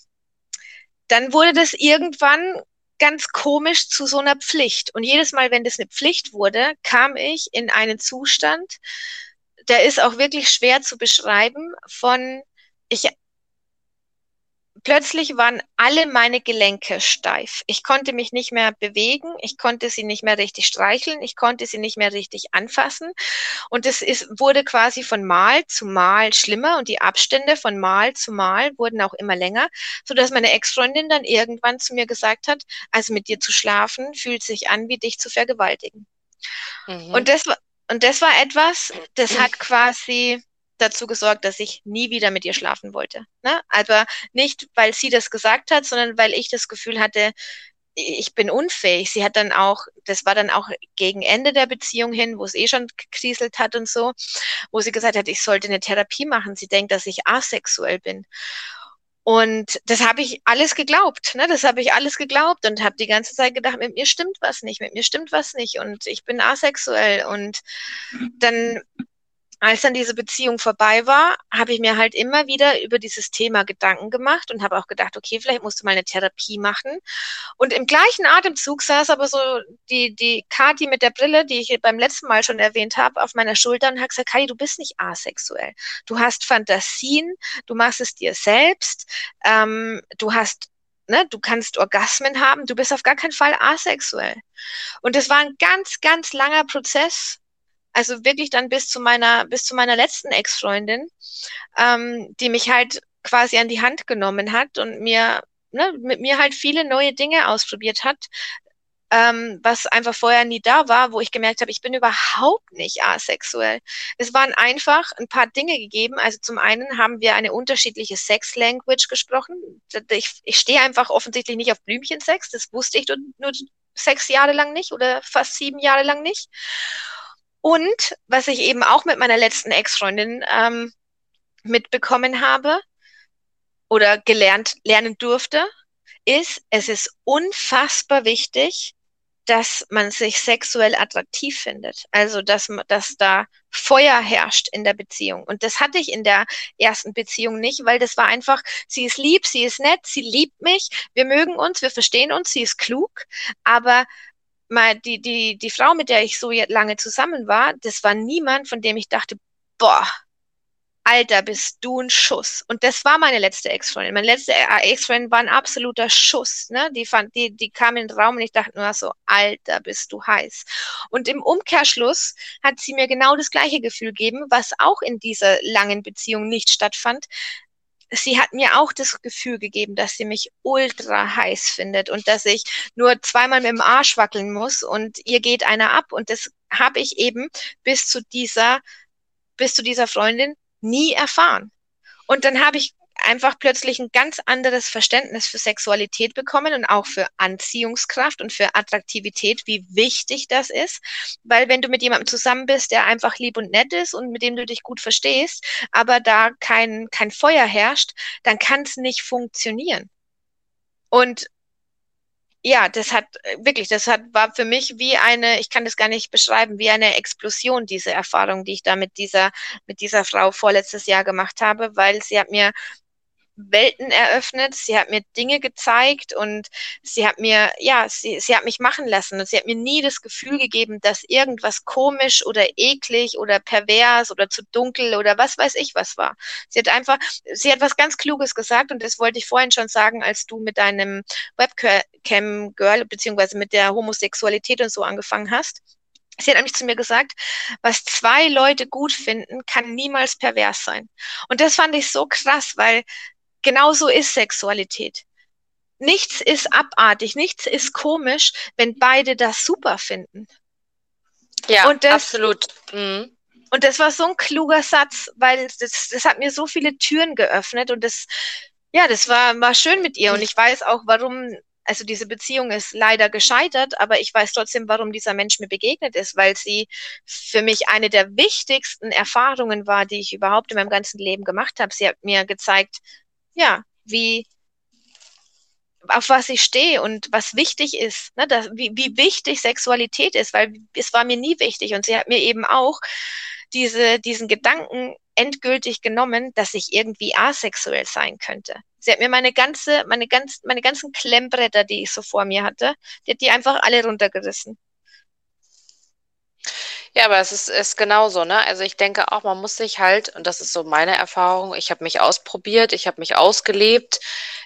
dann wurde das irgendwann ganz komisch zu so einer Pflicht. Und jedes Mal, wenn das eine Pflicht wurde, kam ich in einen Zustand, der ist auch wirklich schwer zu beschreiben, von ich plötzlich waren alle meine Gelenke steif. Ich konnte mich nicht mehr bewegen, ich konnte sie nicht mehr richtig streicheln, ich konnte sie nicht mehr richtig anfassen. Und es ist, wurde quasi von Mal zu Mal schlimmer und die Abstände von Mal zu Mal wurden auch immer länger, so dass meine Ex-Freundin dann irgendwann zu mir gesagt hat, also mit dir zu schlafen fühlt sich an, wie dich zu vergewaltigen. Mhm. Und das war, und das war etwas, das hat quasi dazu gesorgt, dass ich nie wieder mit ihr schlafen wollte. Ne? Aber nicht, weil sie das gesagt hat, sondern weil ich das Gefühl hatte, ich bin unfähig. Sie hat dann auch, das war dann auch gegen Ende der Beziehung hin, wo es eh schon gekriselt hat und so, wo sie gesagt hat, ich sollte eine Therapie machen. Sie denkt, dass ich asexuell bin. Und das habe ich alles geglaubt, ne? Das habe ich alles geglaubt und habe die ganze Zeit gedacht, mit mir stimmt was nicht, mit mir stimmt was nicht und ich bin asexuell. Und dann als dann diese Beziehung vorbei war, habe ich mir halt immer wieder über dieses Thema Gedanken gemacht und habe auch gedacht, okay, vielleicht musst du mal eine Therapie machen. Und im gleichen Atemzug saß aber so die, die Kati mit der Brille, die ich beim letzten Mal schon erwähnt habe, auf meiner Schulter und hat gesagt, Kati, du bist nicht asexuell. Du hast Fantasien, du machst es dir selbst, ähm, du hast Ne, du kannst Orgasmen haben, du bist auf gar keinen Fall asexuell. Und das war ein ganz, ganz langer Prozess, also wirklich dann bis zu meiner, bis zu meiner letzten Ex-Freundin, ähm, die mich halt quasi an die Hand genommen hat und mir, ne, mit mir halt viele neue Dinge ausprobiert hat, ähm, was einfach vorher nie da war, wo ich gemerkt habe, ich bin überhaupt nicht asexuell. Es waren einfach ein paar Dinge gegeben. Also zum einen haben wir eine unterschiedliche Sex-Language gesprochen. Ich, ich stehe einfach offensichtlich nicht auf Blümchensex. Das wusste ich nur, nur sechs Jahre lang nicht oder fast sieben Jahre lang nicht. Und was ich eben auch mit meiner letzten Ex-Freundin ähm, mitbekommen habe oder gelernt lernen durfte, ist, es ist unfassbar wichtig, dass man sich sexuell attraktiv findet. Also, dass, dass da Feuer herrscht in der Beziehung. Und das hatte ich in der ersten Beziehung nicht, weil das war einfach, sie ist lieb, sie ist nett, sie liebt mich, wir mögen uns, wir verstehen uns, sie ist klug, aber mal die, die, die Frau, mit der ich so lange zusammen war, das war niemand, von dem ich dachte, boah, Alter, bist du ein Schuss. Und das war meine letzte Ex-Freundin. Meine letzte äh, Ex-Freundin war ein absoluter Schuss. Ne? Die, fand, die, die kam in den Raum und ich dachte nur so, Alter, bist du heiß. Und im Umkehrschluss hat sie mir genau das gleiche Gefühl gegeben, was auch in dieser langen Beziehung nicht stattfand, sie hat mir auch das Gefühl gegeben, dass sie mich ultra heiß findet und dass ich nur zweimal mit dem Arsch wackeln muss und ihr geht einer ab. Und das habe ich eben bis zu dieser, bis zu dieser Freundin nie erfahren. Und dann habe ich einfach plötzlich ein ganz anderes Verständnis für Sexualität bekommen und auch für Anziehungskraft und für Attraktivität, wie wichtig das ist. Weil wenn du mit jemandem zusammen bist, der einfach lieb und nett ist und mit dem du dich gut verstehst, aber da kein, kein Feuer herrscht, dann kann es nicht funktionieren. Und ja, das hat wirklich, das hat war für mich wie eine, ich kann das gar nicht beschreiben, wie eine Explosion diese Erfahrung, die ich da mit dieser mit dieser Frau vorletztes Jahr gemacht habe, weil sie hat mir Welten eröffnet, sie hat mir Dinge gezeigt und sie hat mir, ja, sie, sie hat mich machen lassen und sie hat mir nie das Gefühl gegeben, dass irgendwas komisch oder eklig oder pervers oder zu dunkel oder was weiß ich was war. Sie hat einfach, sie hat was ganz Kluges gesagt und das wollte ich vorhin schon sagen, als du mit deinem Webcam-Girl beziehungsweise mit der Homosexualität und so angefangen hast. Sie hat nämlich zu mir gesagt, was zwei Leute gut finden, kann niemals pervers sein. Und das fand ich so krass, weil genauso ist Sexualität. Nichts ist abartig, nichts ist komisch, wenn beide das super finden. Ja, das, absolut. Mhm. Und das war so ein kluger Satz, weil das, das hat mir so viele Türen geöffnet und das, ja, das war, war schön mit ihr. Und ich weiß auch, warum, also diese Beziehung ist leider gescheitert, aber ich weiß trotzdem, warum dieser Mensch mir begegnet ist, weil sie für mich eine der wichtigsten Erfahrungen war, die ich überhaupt in meinem ganzen Leben gemacht habe. Sie hat mir gezeigt, ja, wie, auf was ich stehe und was wichtig ist, ne, das, wie, wie wichtig Sexualität ist, weil es war mir nie wichtig und sie hat mir eben auch diese, diesen Gedanken endgültig genommen, dass ich irgendwie asexuell sein könnte. Sie hat mir meine ganze, meine ganz, meine ganzen Klemmbretter, die ich so vor mir hatte, die hat die einfach alle runtergerissen. Ja, aber es ist, ist genauso, ne? Also ich denke auch, man muss sich halt, und das ist so meine Erfahrung, ich habe mich ausprobiert, ich habe mich ausgelebt.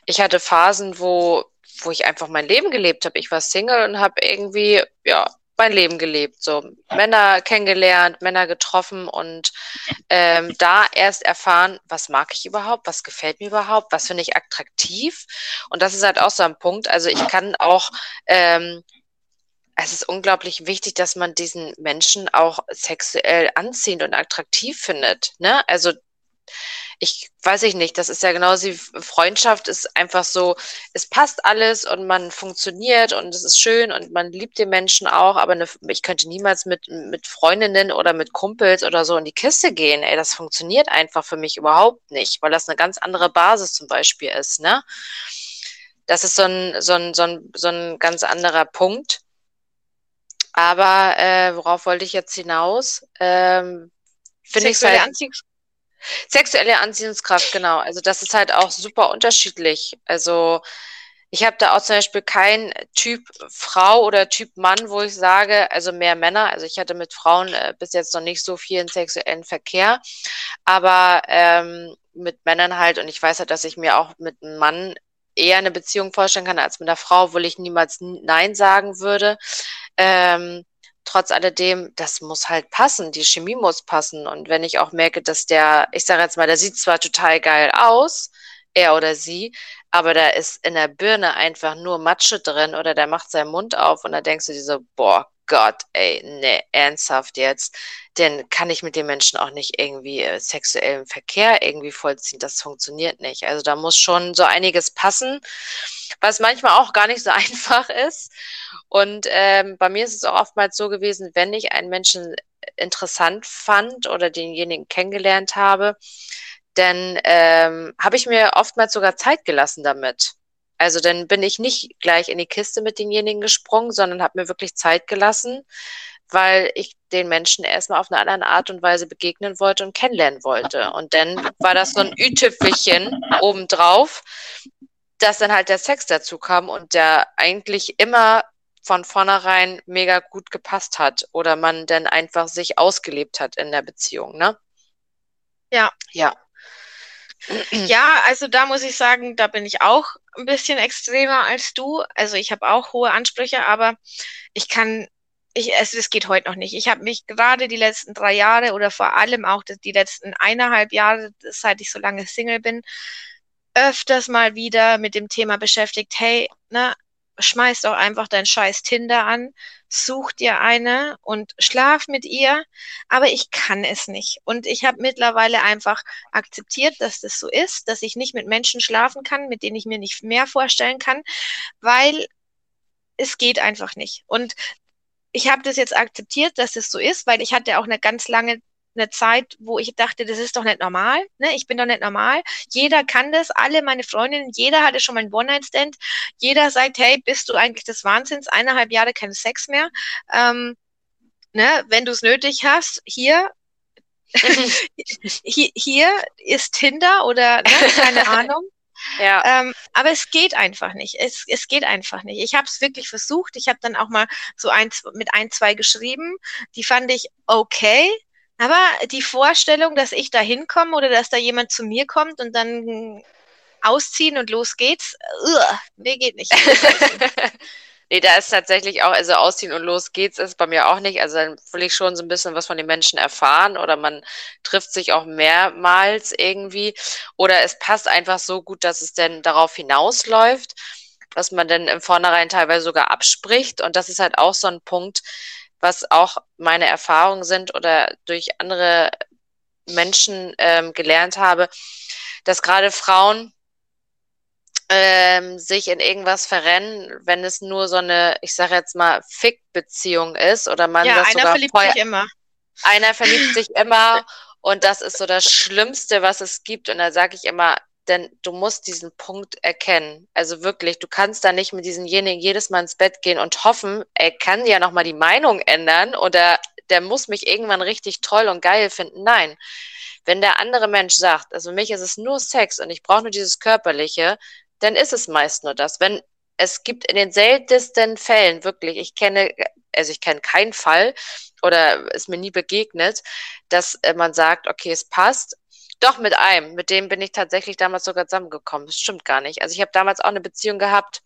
Ich hatte Phasen, wo, wo ich einfach mein Leben gelebt habe. Ich war Single und habe irgendwie, ja, mein Leben gelebt. So Männer kennengelernt, Männer getroffen und ähm, da erst erfahren, was mag ich überhaupt, was gefällt mir überhaupt, was finde ich attraktiv. Und das ist halt auch so ein Punkt. Also ich kann auch ähm, es ist unglaublich wichtig, dass man diesen Menschen auch sexuell anziehend und attraktiv findet. Ne? Also ich weiß ich nicht, das ist ja genauso wie Freundschaft ist einfach so, es passt alles und man funktioniert und es ist schön und man liebt den Menschen auch, aber eine, ich könnte niemals mit, mit Freundinnen oder mit Kumpels oder so in die Kiste gehen. Ey, das funktioniert einfach für mich überhaupt nicht, weil das eine ganz andere Basis zum Beispiel ist, ne? Das ist so ein, so ein, so ein, so ein ganz anderer Punkt. Aber äh, worauf wollte ich jetzt hinaus? Ähm, Finde ich halt, Sexuelle Anziehungskraft, genau. Also das ist halt auch super unterschiedlich. Also ich habe da auch zum Beispiel kein Typ Frau oder Typ Mann, wo ich sage, also mehr Männer. Also ich hatte mit Frauen äh, bis jetzt noch nicht so viel in sexuellen Verkehr, aber ähm, mit Männern halt. Und ich weiß halt, dass ich mir auch mit einem Mann eher eine Beziehung vorstellen kann als mit einer Frau, obwohl ich niemals Nein sagen würde. Ähm, trotz alledem, das muss halt passen, die Chemie muss passen. Und wenn ich auch merke, dass der, ich sage jetzt mal, der sieht zwar total geil aus, er oder sie, aber da ist in der Birne einfach nur Matsche drin oder der macht seinen Mund auf und da denkst du dir so, boah, Gott, ey, ne, ernsthaft jetzt, denn kann ich mit den Menschen auch nicht irgendwie äh, sexuellen Verkehr irgendwie vollziehen. Das funktioniert nicht. Also da muss schon so einiges passen, was manchmal auch gar nicht so einfach ist. Und ähm, bei mir ist es auch oftmals so gewesen, wenn ich einen Menschen interessant fand oder denjenigen kennengelernt habe, dann ähm, habe ich mir oftmals sogar Zeit gelassen damit. Also dann bin ich nicht gleich in die Kiste mit denjenigen gesprungen, sondern habe mir wirklich Zeit gelassen, weil ich den Menschen erstmal auf eine andere Art und Weise begegnen wollte und kennenlernen wollte. Und dann war das so ein Ü-Tüpfelchen obendrauf, dass dann halt der Sex dazu kam und der eigentlich immer von vornherein mega gut gepasst hat oder man dann einfach sich ausgelebt hat in der Beziehung, ne? Ja. Ja. Ja, also da muss ich sagen, da bin ich auch ein bisschen extremer als du. Also ich habe auch hohe Ansprüche, aber ich kann, ich, es, es geht heute noch nicht. Ich habe mich gerade die letzten drei Jahre oder vor allem auch die letzten eineinhalb Jahre, seit ich so lange Single bin, öfters mal wieder mit dem Thema beschäftigt, hey, ne, schmeiß doch einfach dein scheiß Tinder an, such dir eine und schlaf mit ihr, aber ich kann es nicht. Und ich habe mittlerweile einfach akzeptiert, dass das so ist, dass ich nicht mit Menschen schlafen kann, mit denen ich mir nicht mehr vorstellen kann, weil es geht einfach nicht. Und ich habe das jetzt akzeptiert, dass es das so ist, weil ich hatte auch eine ganz lange eine Zeit, wo ich dachte, das ist doch nicht normal, ne? Ich bin doch nicht normal. Jeder kann das, alle meine Freundinnen, jeder hatte schon mal einen One-Night-Stand. Jeder sagt, hey, bist du eigentlich des Wahnsinns? Eineinhalb Jahre kein Sex mehr. Ähm, ne? Wenn du es nötig hast, hier, hier, hier ist Tinder oder ne? keine Ahnung. Ja. Ähm, aber es geht einfach nicht. Es, es geht einfach nicht. Ich habe es wirklich versucht. Ich habe dann auch mal so eins mit ein, zwei geschrieben. Die fand ich okay. Aber die Vorstellung, dass ich da hinkomme oder dass da jemand zu mir kommt und dann ausziehen und los geht's, uh, nee, geht nicht. nee, da ist tatsächlich auch, also ausziehen und los geht's ist bei mir auch nicht. Also dann will ich schon so ein bisschen was von den Menschen erfahren oder man trifft sich auch mehrmals irgendwie oder es passt einfach so gut, dass es denn darauf hinausläuft, dass man dann im Vornherein teilweise sogar abspricht und das ist halt auch so ein Punkt, was auch meine Erfahrungen sind oder durch andere Menschen ähm, gelernt habe, dass gerade Frauen ähm, sich in irgendwas verrennen, wenn es nur so eine, ich sage jetzt mal, Fick-Beziehung ist oder man ja, das einer sogar verliebt sich immer. Einer verliebt sich immer und das ist so das Schlimmste, was es gibt. Und da sage ich immer, denn du musst diesen Punkt erkennen. Also wirklich, du kannst da nicht mit diesemjenigen jedes Mal ins Bett gehen und hoffen, er kann ja nochmal die Meinung ändern oder der muss mich irgendwann richtig toll und geil finden. Nein. Wenn der andere Mensch sagt, also für mich ist es nur Sex und ich brauche nur dieses Körperliche, dann ist es meist nur das. Wenn es gibt in den seltensten Fällen wirklich, ich kenne, also ich kenne keinen Fall oder ist mir nie begegnet, dass äh, man sagt, okay, es passt, doch, mit einem. Mit dem bin ich tatsächlich damals sogar zusammengekommen. Das stimmt gar nicht. Also ich habe damals auch eine Beziehung gehabt,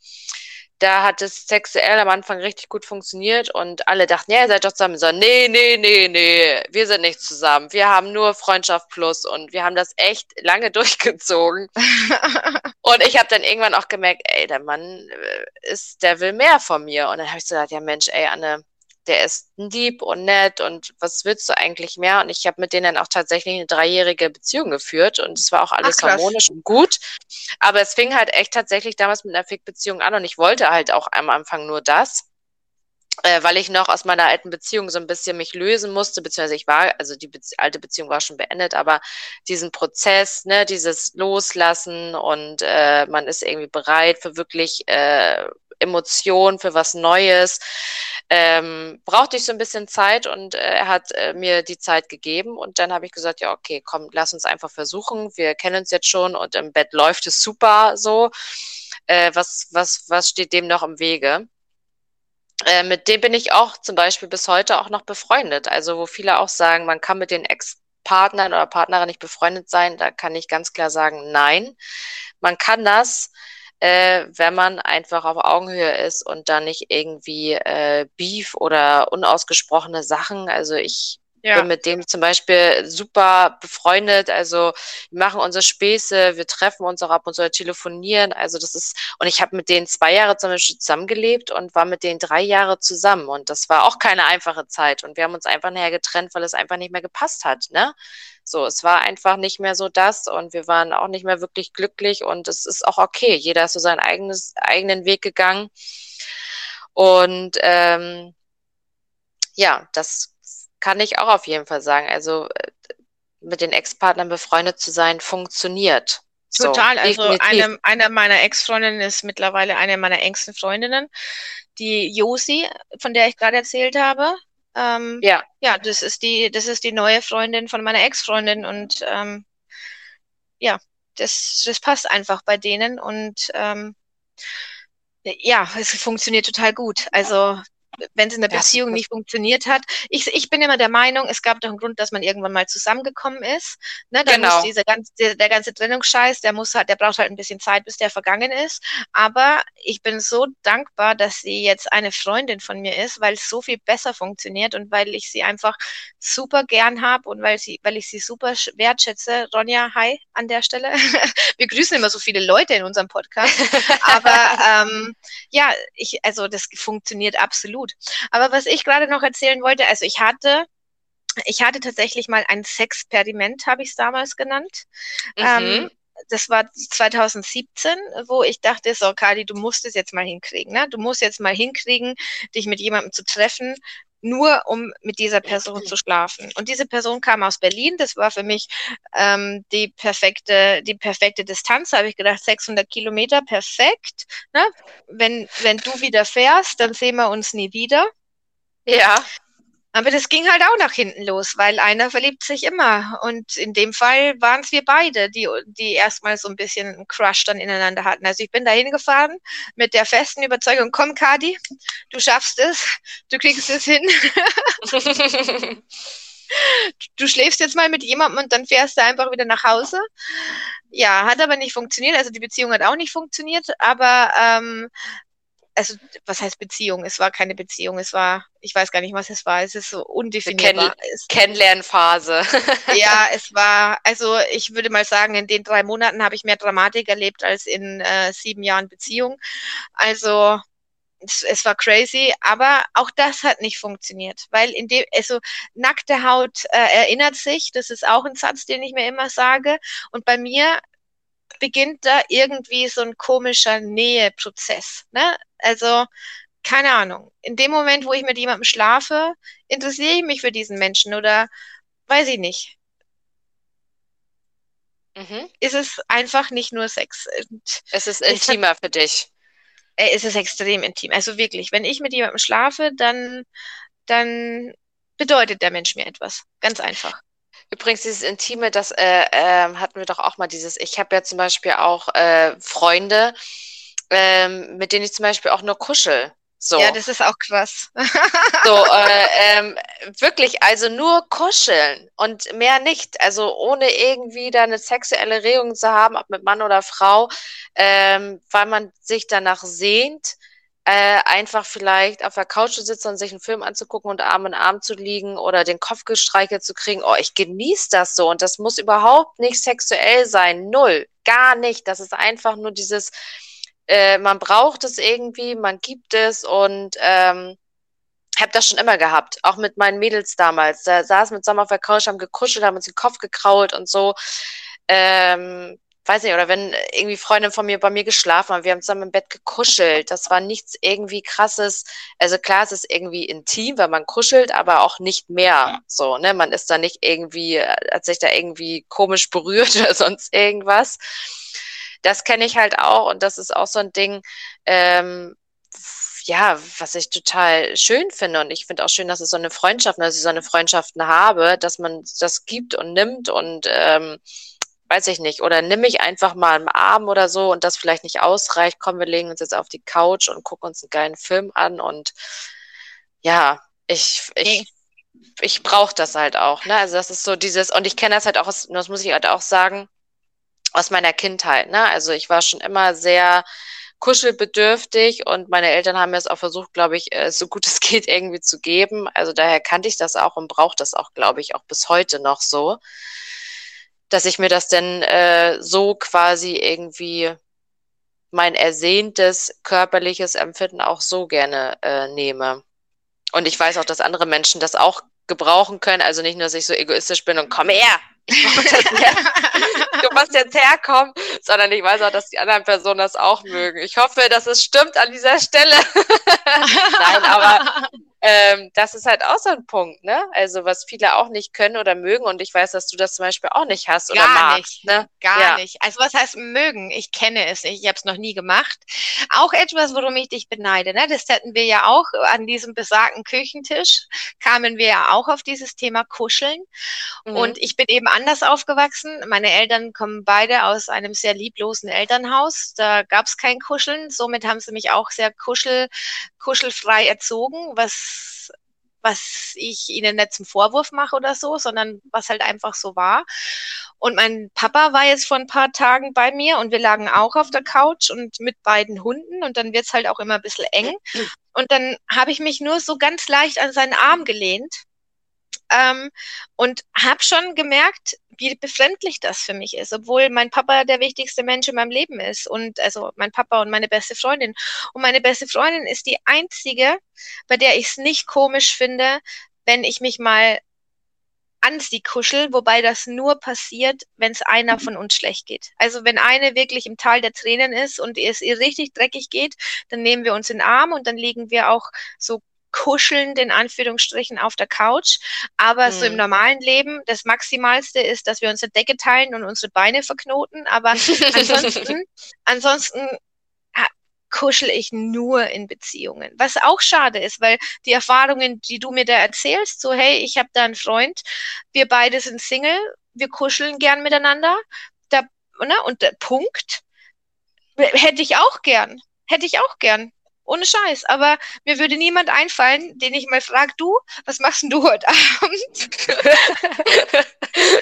da hat es sexuell am Anfang richtig gut funktioniert und alle dachten, ja, ihr seid doch zusammen. So, nee, nee, nee, nee, wir sind nicht zusammen. Wir haben nur Freundschaft plus und wir haben das echt lange durchgezogen. und ich habe dann irgendwann auch gemerkt, ey, der Mann äh, ist, der will mehr von mir. Und dann habe ich so gedacht, ja Mensch, ey, Anne, der ist lieb und nett und was willst du eigentlich mehr? Und ich habe mit denen auch tatsächlich eine dreijährige Beziehung geführt und es war auch alles Ach, harmonisch und gut. Aber es fing halt echt tatsächlich damals mit einer Fick-Beziehung an und ich wollte halt auch am Anfang nur das äh, weil ich noch aus meiner alten Beziehung so ein bisschen mich lösen musste, beziehungsweise ich war, also die Be alte Beziehung war schon beendet, aber diesen Prozess, ne, dieses Loslassen und äh, man ist irgendwie bereit für wirklich äh, Emotionen, für was Neues, ähm, brauchte ich so ein bisschen Zeit und äh, er hat äh, mir die Zeit gegeben und dann habe ich gesagt, ja, okay, komm, lass uns einfach versuchen. Wir kennen uns jetzt schon und im Bett läuft es super so. Äh, was, was, was steht dem noch im Wege? Äh, mit dem bin ich auch zum Beispiel bis heute auch noch befreundet. Also wo viele auch sagen, man kann mit den Ex-Partnern oder Partnerin nicht befreundet sein, da kann ich ganz klar sagen, nein. Man kann das, äh, wenn man einfach auf Augenhöhe ist und da nicht irgendwie äh, Beef oder unausgesprochene Sachen. Also ich ja. bin mit dem zum Beispiel super befreundet. Also wir machen unsere Späße, wir treffen uns auch ab und zu telefonieren. Also das ist, und ich habe mit denen zwei Jahre zum Beispiel zusammengelebt und war mit denen drei Jahre zusammen. Und das war auch keine einfache Zeit. Und wir haben uns einfach nachher getrennt, weil es einfach nicht mehr gepasst hat. Ne? So, es war einfach nicht mehr so das und wir waren auch nicht mehr wirklich glücklich und es ist auch okay. Jeder ist so seinen eigenes, eigenen Weg gegangen. Und ähm, ja, das kann ich auch auf jeden Fall sagen. Also äh, mit den Ex-Partnern befreundet zu sein, funktioniert. Total. So, also eine, eine meiner Ex-Freundinnen ist mittlerweile eine meiner engsten Freundinnen, die Josi, von der ich gerade erzählt habe. Ähm, ja. Ja, das ist die, das ist die neue Freundin von meiner Ex-Freundin und ähm, ja, das, das passt einfach bei denen und ähm, ja, es funktioniert total gut. Also wenn es in der Beziehung nicht funktioniert hat. Ich, ich bin immer der Meinung, es gab doch einen Grund, dass man irgendwann mal zusammengekommen ist. Ne, dann genau. muss dieser ganze, der, der ganze Trennungsscheiß, der muss halt, der braucht halt ein bisschen Zeit, bis der vergangen ist. Aber ich bin so dankbar, dass sie jetzt eine Freundin von mir ist, weil es so viel besser funktioniert und weil ich sie einfach super gern habe und weil sie, weil ich sie super wertschätze. Ronja, hi an der Stelle. Wir grüßen immer so viele Leute in unserem Podcast. Aber ähm, ja, ich, also das funktioniert absolut gut. Aber was ich gerade noch erzählen wollte, also ich hatte ich hatte tatsächlich mal ein Sexperiment, habe ich es damals genannt. Mhm. Ähm, das war 2017, wo ich dachte, so, Kali, du musst es jetzt mal hinkriegen. Ne? Du musst jetzt mal hinkriegen, dich mit jemandem zu treffen, nur um mit dieser Person zu schlafen. Und diese Person kam aus Berlin. Das war für mich ähm, die perfekte, die perfekte Distanz. Da habe ich gedacht, 600 Kilometer, perfekt. Ne? Wenn, wenn du wieder fährst, dann sehen wir uns nie wieder. Ja. Aber das ging halt auch nach hinten los, weil einer verliebt sich immer. Und in dem Fall waren es wir beide, die, die erstmal so ein bisschen einen Crush dann ineinander hatten. Also ich bin da hingefahren mit der festen Überzeugung, komm Kadi, du schaffst es, du kriegst es hin. du schläfst jetzt mal mit jemandem und dann fährst du einfach wieder nach Hause. Ja, hat aber nicht funktioniert. Also die Beziehung hat auch nicht funktioniert, aber ähm, also was heißt Beziehung? Es war keine Beziehung, es war, ich weiß gar nicht, was es war. Es ist so undefinierbar. Kenn Kennenlernphase. ja, es war, also ich würde mal sagen, in den drei Monaten habe ich mehr Dramatik erlebt als in äh, sieben Jahren Beziehung. Also es, es, war crazy, aber auch das hat nicht funktioniert, weil in dem, also nackte Haut äh, erinnert sich, das ist auch ein Satz, den ich mir immer sage. Und bei mir beginnt da irgendwie so ein komischer Näheprozess. Ne? Also, keine Ahnung. In dem Moment, wo ich mit jemandem schlafe, interessiere ich mich für diesen Menschen oder weiß ich nicht. Mhm. Ist es einfach nicht nur Sex. Es ist intimer hat, für dich. Es ist extrem intim. Also wirklich, wenn ich mit jemandem schlafe, dann, dann bedeutet der Mensch mir etwas. Ganz einfach. Übrigens, dieses Intime, das äh, äh, hatten wir doch auch mal dieses, ich habe ja zum Beispiel auch äh, Freunde, ähm, mit denen ich zum Beispiel auch nur kuschel. So. Ja, das ist auch krass. so, äh, ähm, wirklich, also nur kuscheln und mehr nicht. Also ohne irgendwie da eine sexuelle Regung zu haben, ob mit Mann oder Frau, ähm, weil man sich danach sehnt äh, einfach vielleicht auf der Couch zu sitzen und sich einen Film anzugucken und Arm in Arm zu liegen oder den Kopf gestreichelt zu kriegen. Oh, ich genieße das so und das muss überhaupt nicht sexuell sein. Null. Gar nicht. Das ist einfach nur dieses, äh, man braucht es irgendwie, man gibt es und ähm, habe das schon immer gehabt, auch mit meinen Mädels damals. Da saßen mit Sommer auf der Couch, haben gekuschelt, haben uns den Kopf gekrault und so. Ähm, weiß nicht, oder wenn irgendwie Freundin von mir bei mir geschlafen haben, wir haben zusammen im Bett gekuschelt. Das war nichts irgendwie krasses. Also klar, es ist irgendwie intim, weil man kuschelt, aber auch nicht mehr so, ne? Man ist da nicht irgendwie, hat sich da irgendwie komisch berührt oder sonst irgendwas. Das kenne ich halt auch und das ist auch so ein Ding, ähm, ja, was ich total schön finde. Und ich finde auch schön, dass es so eine Freundschaft, dass ich so eine Freundschaften habe, dass man das gibt und nimmt und ähm, weiß ich nicht. Oder nimm mich einfach mal im Arm oder so und das vielleicht nicht ausreicht. Komm, wir legen uns jetzt auf die Couch und gucken uns einen geilen Film an. Und ja, ich, ich, ich brauche das halt auch. Ne? Also das ist so dieses, und ich kenne das halt auch, aus, das muss ich halt auch sagen, aus meiner Kindheit. Ne? Also ich war schon immer sehr kuschelbedürftig und meine Eltern haben mir es auch versucht, glaube ich, äh, so gut es geht irgendwie zu geben. Also daher kannte ich das auch und brauche das auch, glaube ich, auch bis heute noch so, dass ich mir das denn äh, so quasi irgendwie mein ersehntes körperliches Empfinden auch so gerne äh, nehme. Und ich weiß auch, dass andere Menschen das auch gebrauchen können. Also nicht nur, dass ich so egoistisch bin und komm her, du musst jetzt herkommen, sondern ich weiß auch, dass die anderen Personen das auch mögen. Ich hoffe, dass es stimmt an dieser Stelle. Nein, aber ähm, das ist halt auch so ein Punkt, ne? Also was viele auch nicht können oder mögen und ich weiß, dass du das zum Beispiel auch nicht hast oder Gar magst, nicht, ne? Gar ja. nicht. Also was heißt mögen? Ich kenne es nicht. Ich habe es noch nie gemacht. Auch etwas, worum ich dich beneide, ne? Das hätten wir ja auch an diesem besagten Küchentisch kamen wir ja auch auf dieses Thema Kuscheln mhm. und ich bin eben anders aufgewachsen. Meine Eltern kommen beide aus einem sehr lieblosen Elternhaus. Da gab es kein Kuscheln. Somit haben sie mich auch sehr kuschel, kuschelfrei erzogen, was was ich ihnen nicht zum Vorwurf mache oder so, sondern was halt einfach so war. Und mein Papa war jetzt vor ein paar Tagen bei mir und wir lagen auch auf der Couch und mit beiden Hunden und dann wird's halt auch immer ein bisschen eng. Und dann habe ich mich nur so ganz leicht an seinen Arm gelehnt ähm, und habe schon gemerkt, wie befremdlich das für mich ist, obwohl mein Papa der wichtigste Mensch in meinem Leben ist und also mein Papa und meine beste Freundin. Und meine beste Freundin ist die einzige, bei der ich es nicht komisch finde, wenn ich mich mal an sie kuschel, wobei das nur passiert, wenn es einer von uns schlecht geht. Also wenn eine wirklich im Tal der Tränen ist und es ihr richtig dreckig geht, dann nehmen wir uns in den Arm und dann legen wir auch so kuschelnd in Anführungsstrichen auf der Couch. Aber mhm. so im mhm. normalen Leben, das Maximalste ist, dass wir unsere Decke teilen und unsere Beine verknoten. Aber ansonsten, ansonsten kuschel ich nur in Beziehungen. Was auch schade ist, weil die Erfahrungen, die du mir da erzählst, so hey, ich habe da einen Freund, wir beide sind Single, wir kuscheln gern miteinander, da, ne, und der Punkt hätte ich auch gern, hätte ich auch gern. Ohne Scheiß. Aber mir würde niemand einfallen, den ich mal frage, du, was machst denn du heute Abend?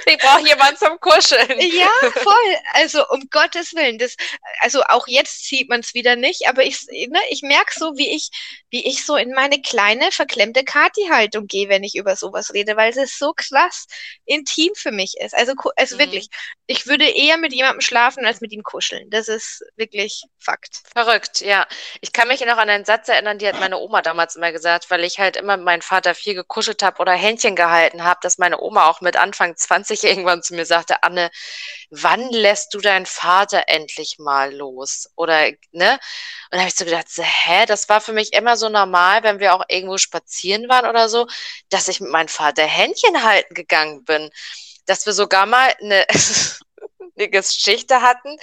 ich brauche jemanden zum Kuscheln. Ja, voll. Also um Gottes Willen. Das, also auch jetzt sieht man es wieder nicht, aber ich, ne, ich merke so, wie ich, wie ich so in meine kleine, verklemmte Kati-Haltung gehe, wenn ich über sowas rede, weil es so krass intim für mich ist. Also, also mhm. wirklich, ich würde eher mit jemandem schlafen, als mit ihm kuscheln. Das ist wirklich Fakt. Verrückt, ja. Ich kann mich noch noch an einen Satz erinnern, die hat meine Oma damals immer gesagt, weil ich halt immer mit meinem Vater viel gekuschelt habe oder Händchen gehalten habe, dass meine Oma auch mit Anfang 20 irgendwann zu mir sagte, Anne, wann lässt du deinen Vater endlich mal los? Oder, ne? Und da habe ich so gedacht, hä, das war für mich immer so normal, wenn wir auch irgendwo spazieren waren oder so, dass ich mit meinem Vater Händchen halten gegangen bin. Dass wir sogar mal eine, eine Geschichte hatten.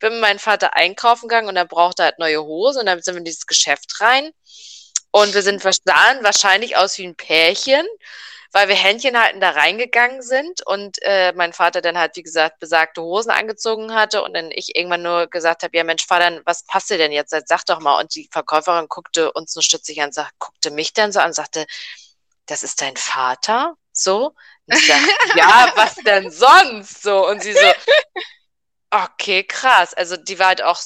Bin mit meinem Vater einkaufen gegangen und er brauchte halt neue Hosen und dann sind wir in dieses Geschäft rein. Und wir sind sahen wahrscheinlich aus wie ein Pärchen, weil wir Händchen halten da reingegangen sind und äh, mein Vater dann halt, wie gesagt, besagte Hosen angezogen hatte und dann ich irgendwann nur gesagt habe, ja Mensch, Vater, was passt dir denn jetzt? Sag doch mal. Und die Verkäuferin guckte uns nur stützig an, sagt, guckte mich dann so an, sagte, das ist dein Vater? So? Und ich dachte, ja, was denn sonst? So, und sie so, okay, krass. Also die war halt auch,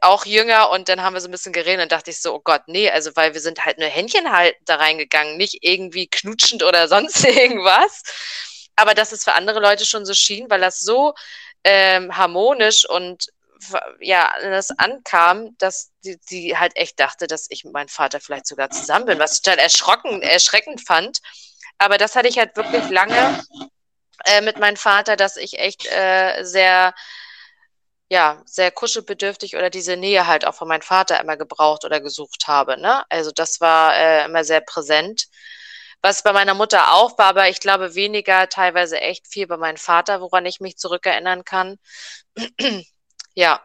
auch jünger und dann haben wir so ein bisschen geredet und dachte ich so, oh Gott, nee, also weil wir sind halt nur Händchen halten da reingegangen, nicht irgendwie knutschend oder sonst irgendwas. Aber dass es für andere Leute schon so schien, weil das so ähm, harmonisch und ja, das ankam, dass sie, sie halt echt dachte, dass ich mit meinem Vater vielleicht sogar zusammen bin, was ich dann erschrocken, erschreckend fand. Aber das hatte ich halt wirklich lange äh, mit meinem Vater, dass ich echt äh, sehr, ja, sehr kuschelbedürftig oder diese Nähe halt auch von meinem Vater immer gebraucht oder gesucht habe. Ne? Also das war äh, immer sehr präsent. Was bei meiner Mutter auch war, aber ich glaube weniger, teilweise echt viel bei meinem Vater, woran ich mich zurückerinnern kann. ja.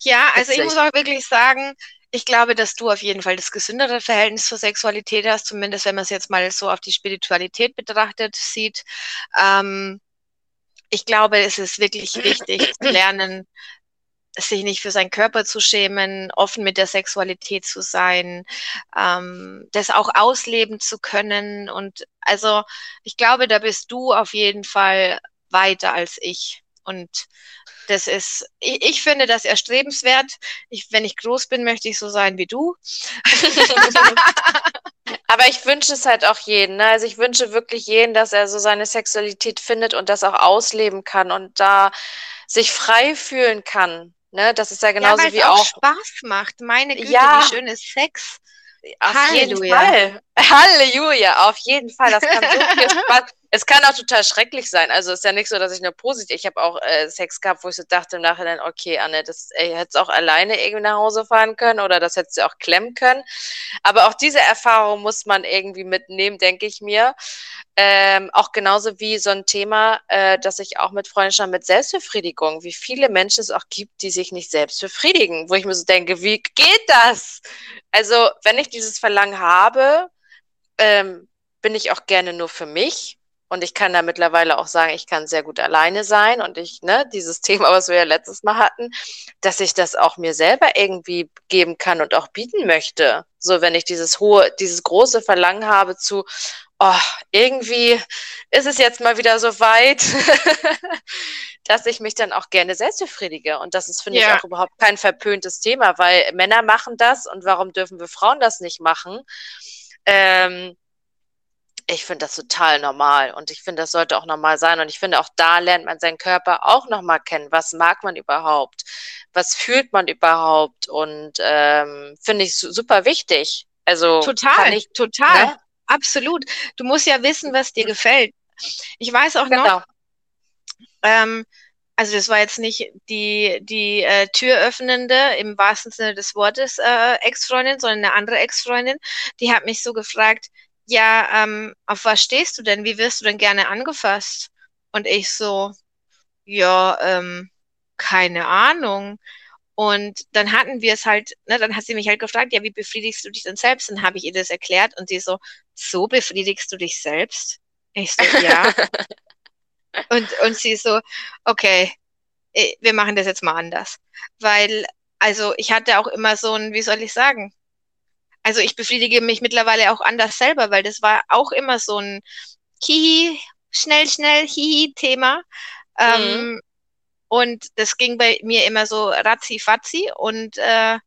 Ja, also ich muss auch wirklich sagen, ich glaube, dass du auf jeden Fall das gesündere Verhältnis zur Sexualität hast, zumindest wenn man es jetzt mal so auf die Spiritualität betrachtet sieht. Ähm, ich glaube, es ist wirklich wichtig zu lernen, sich nicht für seinen Körper zu schämen, offen mit der Sexualität zu sein, ähm, das auch ausleben zu können. Und also ich glaube, da bist du auf jeden Fall weiter als ich. Und das ist, ich, ich finde das erstrebenswert. Ich, wenn ich groß bin, möchte ich so sein wie du. Aber ich wünsche es halt auch jeden. Ne? Also ich wünsche wirklich jeden, dass er so seine Sexualität findet und das auch ausleben kann und da sich frei fühlen kann. Ne? Das ist ja genauso ja, wie auch, auch Spaß macht. Meine Güte, ja. wie schön ist Sex. Auf Halleluja. jeden Fall. Halleluja, auf jeden Fall. Das kann so viel Spaß. Es kann auch total schrecklich sein. Also es ist ja nicht so, dass ich nur positiv. Ich habe auch äh, Sex gehabt, wo ich so dachte im Nachhinein, okay, Anne, das hättest auch alleine irgendwie nach Hause fahren können oder das hättest du auch klemmen können. Aber auch diese Erfahrung muss man irgendwie mitnehmen, denke ich mir. Ähm, auch genauso wie so ein Thema, äh, dass ich auch mit Freundschaft mit Selbstbefriedigung, wie viele Menschen es auch gibt, die sich nicht selbst befriedigen, wo ich mir so denke, wie geht das? Also, wenn ich dieses Verlangen habe, ähm, bin ich auch gerne nur für mich und ich kann da mittlerweile auch sagen, ich kann sehr gut alleine sein und ich, ne, dieses Thema, was wir ja letztes Mal hatten, dass ich das auch mir selber irgendwie geben kann und auch bieten möchte. So, wenn ich dieses hohe, dieses große Verlangen habe zu, oh, irgendwie ist es jetzt mal wieder so weit, dass ich mich dann auch gerne selbst befriedige. Und das ist, finde ja. ich, auch überhaupt kein verpöntes Thema, weil Männer machen das und warum dürfen wir Frauen das nicht machen? Ähm, ich finde das total normal und ich finde, das sollte auch normal sein. Und ich finde, auch da lernt man seinen Körper auch nochmal kennen. Was mag man überhaupt? Was fühlt man überhaupt? Und ähm, finde ich super wichtig. Also total, ich, total, ne? absolut. Du musst ja wissen, was dir gefällt. Ich weiß auch genau. noch, ähm, also das war jetzt nicht die, die äh, Türöffnende im wahrsten Sinne des Wortes äh, Ex-Freundin, sondern eine andere Ex-Freundin, die hat mich so gefragt, ja, ähm, auf was stehst du denn? Wie wirst du denn gerne angefasst? Und ich so, ja, ähm, keine Ahnung. Und dann hatten wir es halt, ne, dann hat sie mich halt gefragt, ja, wie befriedigst du dich denn selbst? Dann habe ich ihr das erklärt und sie so, so befriedigst du dich selbst? Ich so, ja. und, und sie so, okay, eh, wir machen das jetzt mal anders. Weil, also ich hatte auch immer so ein, wie soll ich sagen, also ich befriedige mich mittlerweile auch anders selber, weil das war auch immer so ein Hihi, schnell, schnell, Hihi-Thema. Ähm, mhm. Und das ging bei mir immer so ratzi-fatzi und äh,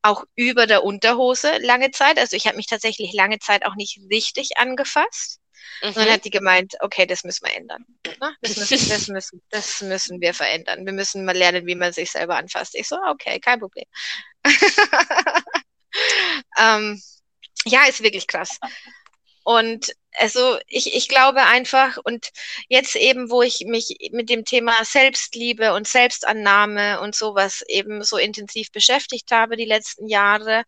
auch über der Unterhose lange Zeit. Also ich habe mich tatsächlich lange Zeit auch nicht richtig angefasst. Mhm. Und dann hat die gemeint, okay, das müssen wir ändern. Ne? Das, müssen, das, müssen, das müssen wir verändern. Wir müssen mal lernen, wie man sich selber anfasst. Ich so, okay, kein Problem. ähm, ja, ist wirklich krass. Und also ich, ich glaube einfach, und jetzt eben, wo ich mich mit dem Thema Selbstliebe und Selbstannahme und sowas eben so intensiv beschäftigt habe die letzten Jahre,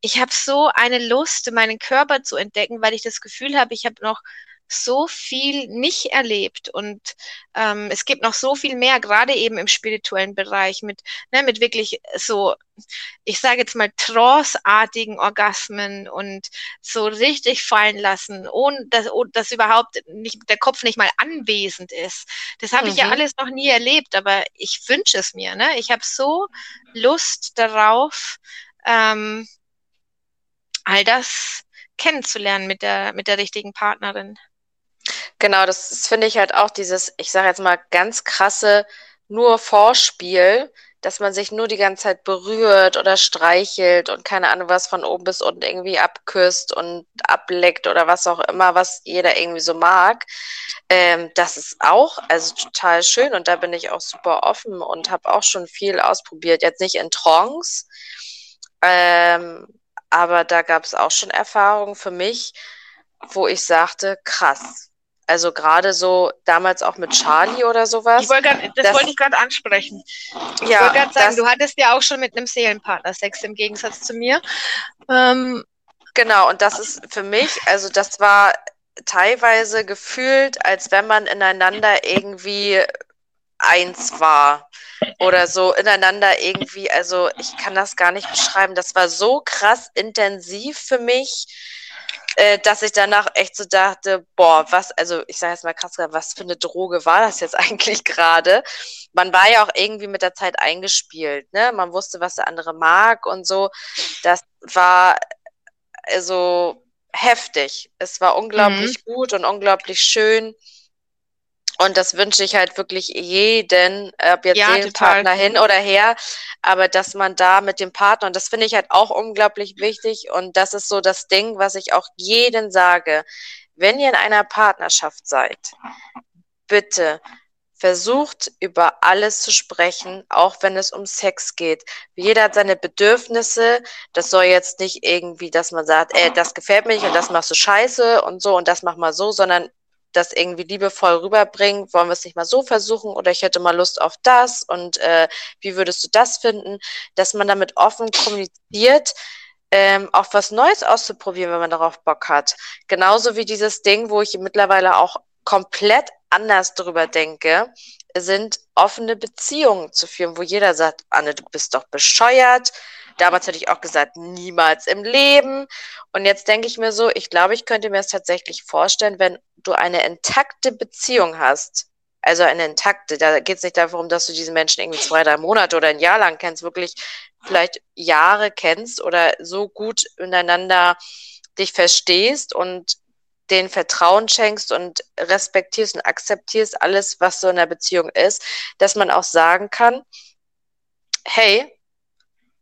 ich habe so eine Lust, meinen Körper zu entdecken, weil ich das Gefühl habe, ich habe noch so viel nicht erlebt und ähm, es gibt noch so viel mehr, gerade eben im spirituellen Bereich mit, ne, mit wirklich so, ich sage jetzt mal tranceartigen Orgasmen und so richtig fallen lassen, ohne dass, ohne dass überhaupt nicht, der Kopf nicht mal anwesend ist. Das habe mhm. ich ja mhm. alles noch nie erlebt, aber ich wünsche es mir. Ne? Ich habe so Lust darauf, ähm, all das kennenzulernen mit der, mit der richtigen Partnerin. Genau, das, finde ich halt auch dieses, ich sage jetzt mal ganz krasse nur Vorspiel dass man sich nur die ganze Zeit berührt oder streichelt und keine Ahnung was von oben bis unten irgendwie abküsst und ableckt oder was auch immer, was jeder irgendwie so mag. Ähm, das ist auch also total schön und da bin ich auch super offen und habe auch schon viel ausprobiert. Jetzt nicht in Trance, ähm, aber da gab es auch schon Erfahrungen für mich, wo ich sagte, krass, also gerade so damals auch mit Charlie oder sowas. Ich wollte grad, das, das wollte ich gerade ansprechen. Ich ja, wollte gerade sagen, das, du hattest ja auch schon mit einem Seelenpartner Sex im Gegensatz zu mir. Ähm, genau, und das ist für mich, also das war teilweise gefühlt, als wenn man ineinander irgendwie eins war oder so ineinander irgendwie, also ich kann das gar nicht beschreiben. Das war so krass intensiv für mich äh, dass ich danach echt so dachte, boah, was, also ich sage jetzt mal krass, was für eine Droge war das jetzt eigentlich gerade? Man war ja auch irgendwie mit der Zeit eingespielt, ne? Man wusste, was der andere mag und so. Das war also heftig. Es war unglaublich mhm. gut und unglaublich schön. Und das wünsche ich halt wirklich jeden, ob jetzt ja, Partner hin oder her, aber dass man da mit dem Partner, und das finde ich halt auch unglaublich wichtig, und das ist so das Ding, was ich auch jeden sage, wenn ihr in einer Partnerschaft seid, bitte versucht über alles zu sprechen, auch wenn es um Sex geht. Jeder hat seine Bedürfnisse. Das soll jetzt nicht irgendwie, dass man sagt, ey, das gefällt mir nicht und das machst du scheiße und so und das mach mal so, sondern das irgendwie liebevoll rüberbringen, wollen wir es nicht mal so versuchen? Oder ich hätte mal Lust auf das? Und äh, wie würdest du das finden, dass man damit offen kommuniziert, ähm, auch was Neues auszuprobieren, wenn man darauf Bock hat. Genauso wie dieses Ding, wo ich mittlerweile auch komplett anders drüber denke, sind offene Beziehungen zu führen, wo jeder sagt, Anne, du bist doch bescheuert, Damals hätte ich auch gesagt, niemals im Leben. Und jetzt denke ich mir so, ich glaube, ich könnte mir es tatsächlich vorstellen, wenn du eine intakte Beziehung hast, also eine intakte, da geht es nicht darum, dass du diesen Menschen irgendwie zwei, drei Monate oder ein Jahr lang kennst, wirklich vielleicht Jahre kennst oder so gut ineinander dich verstehst und den Vertrauen schenkst und respektierst und akzeptierst alles, was so in der Beziehung ist, dass man auch sagen kann, hey,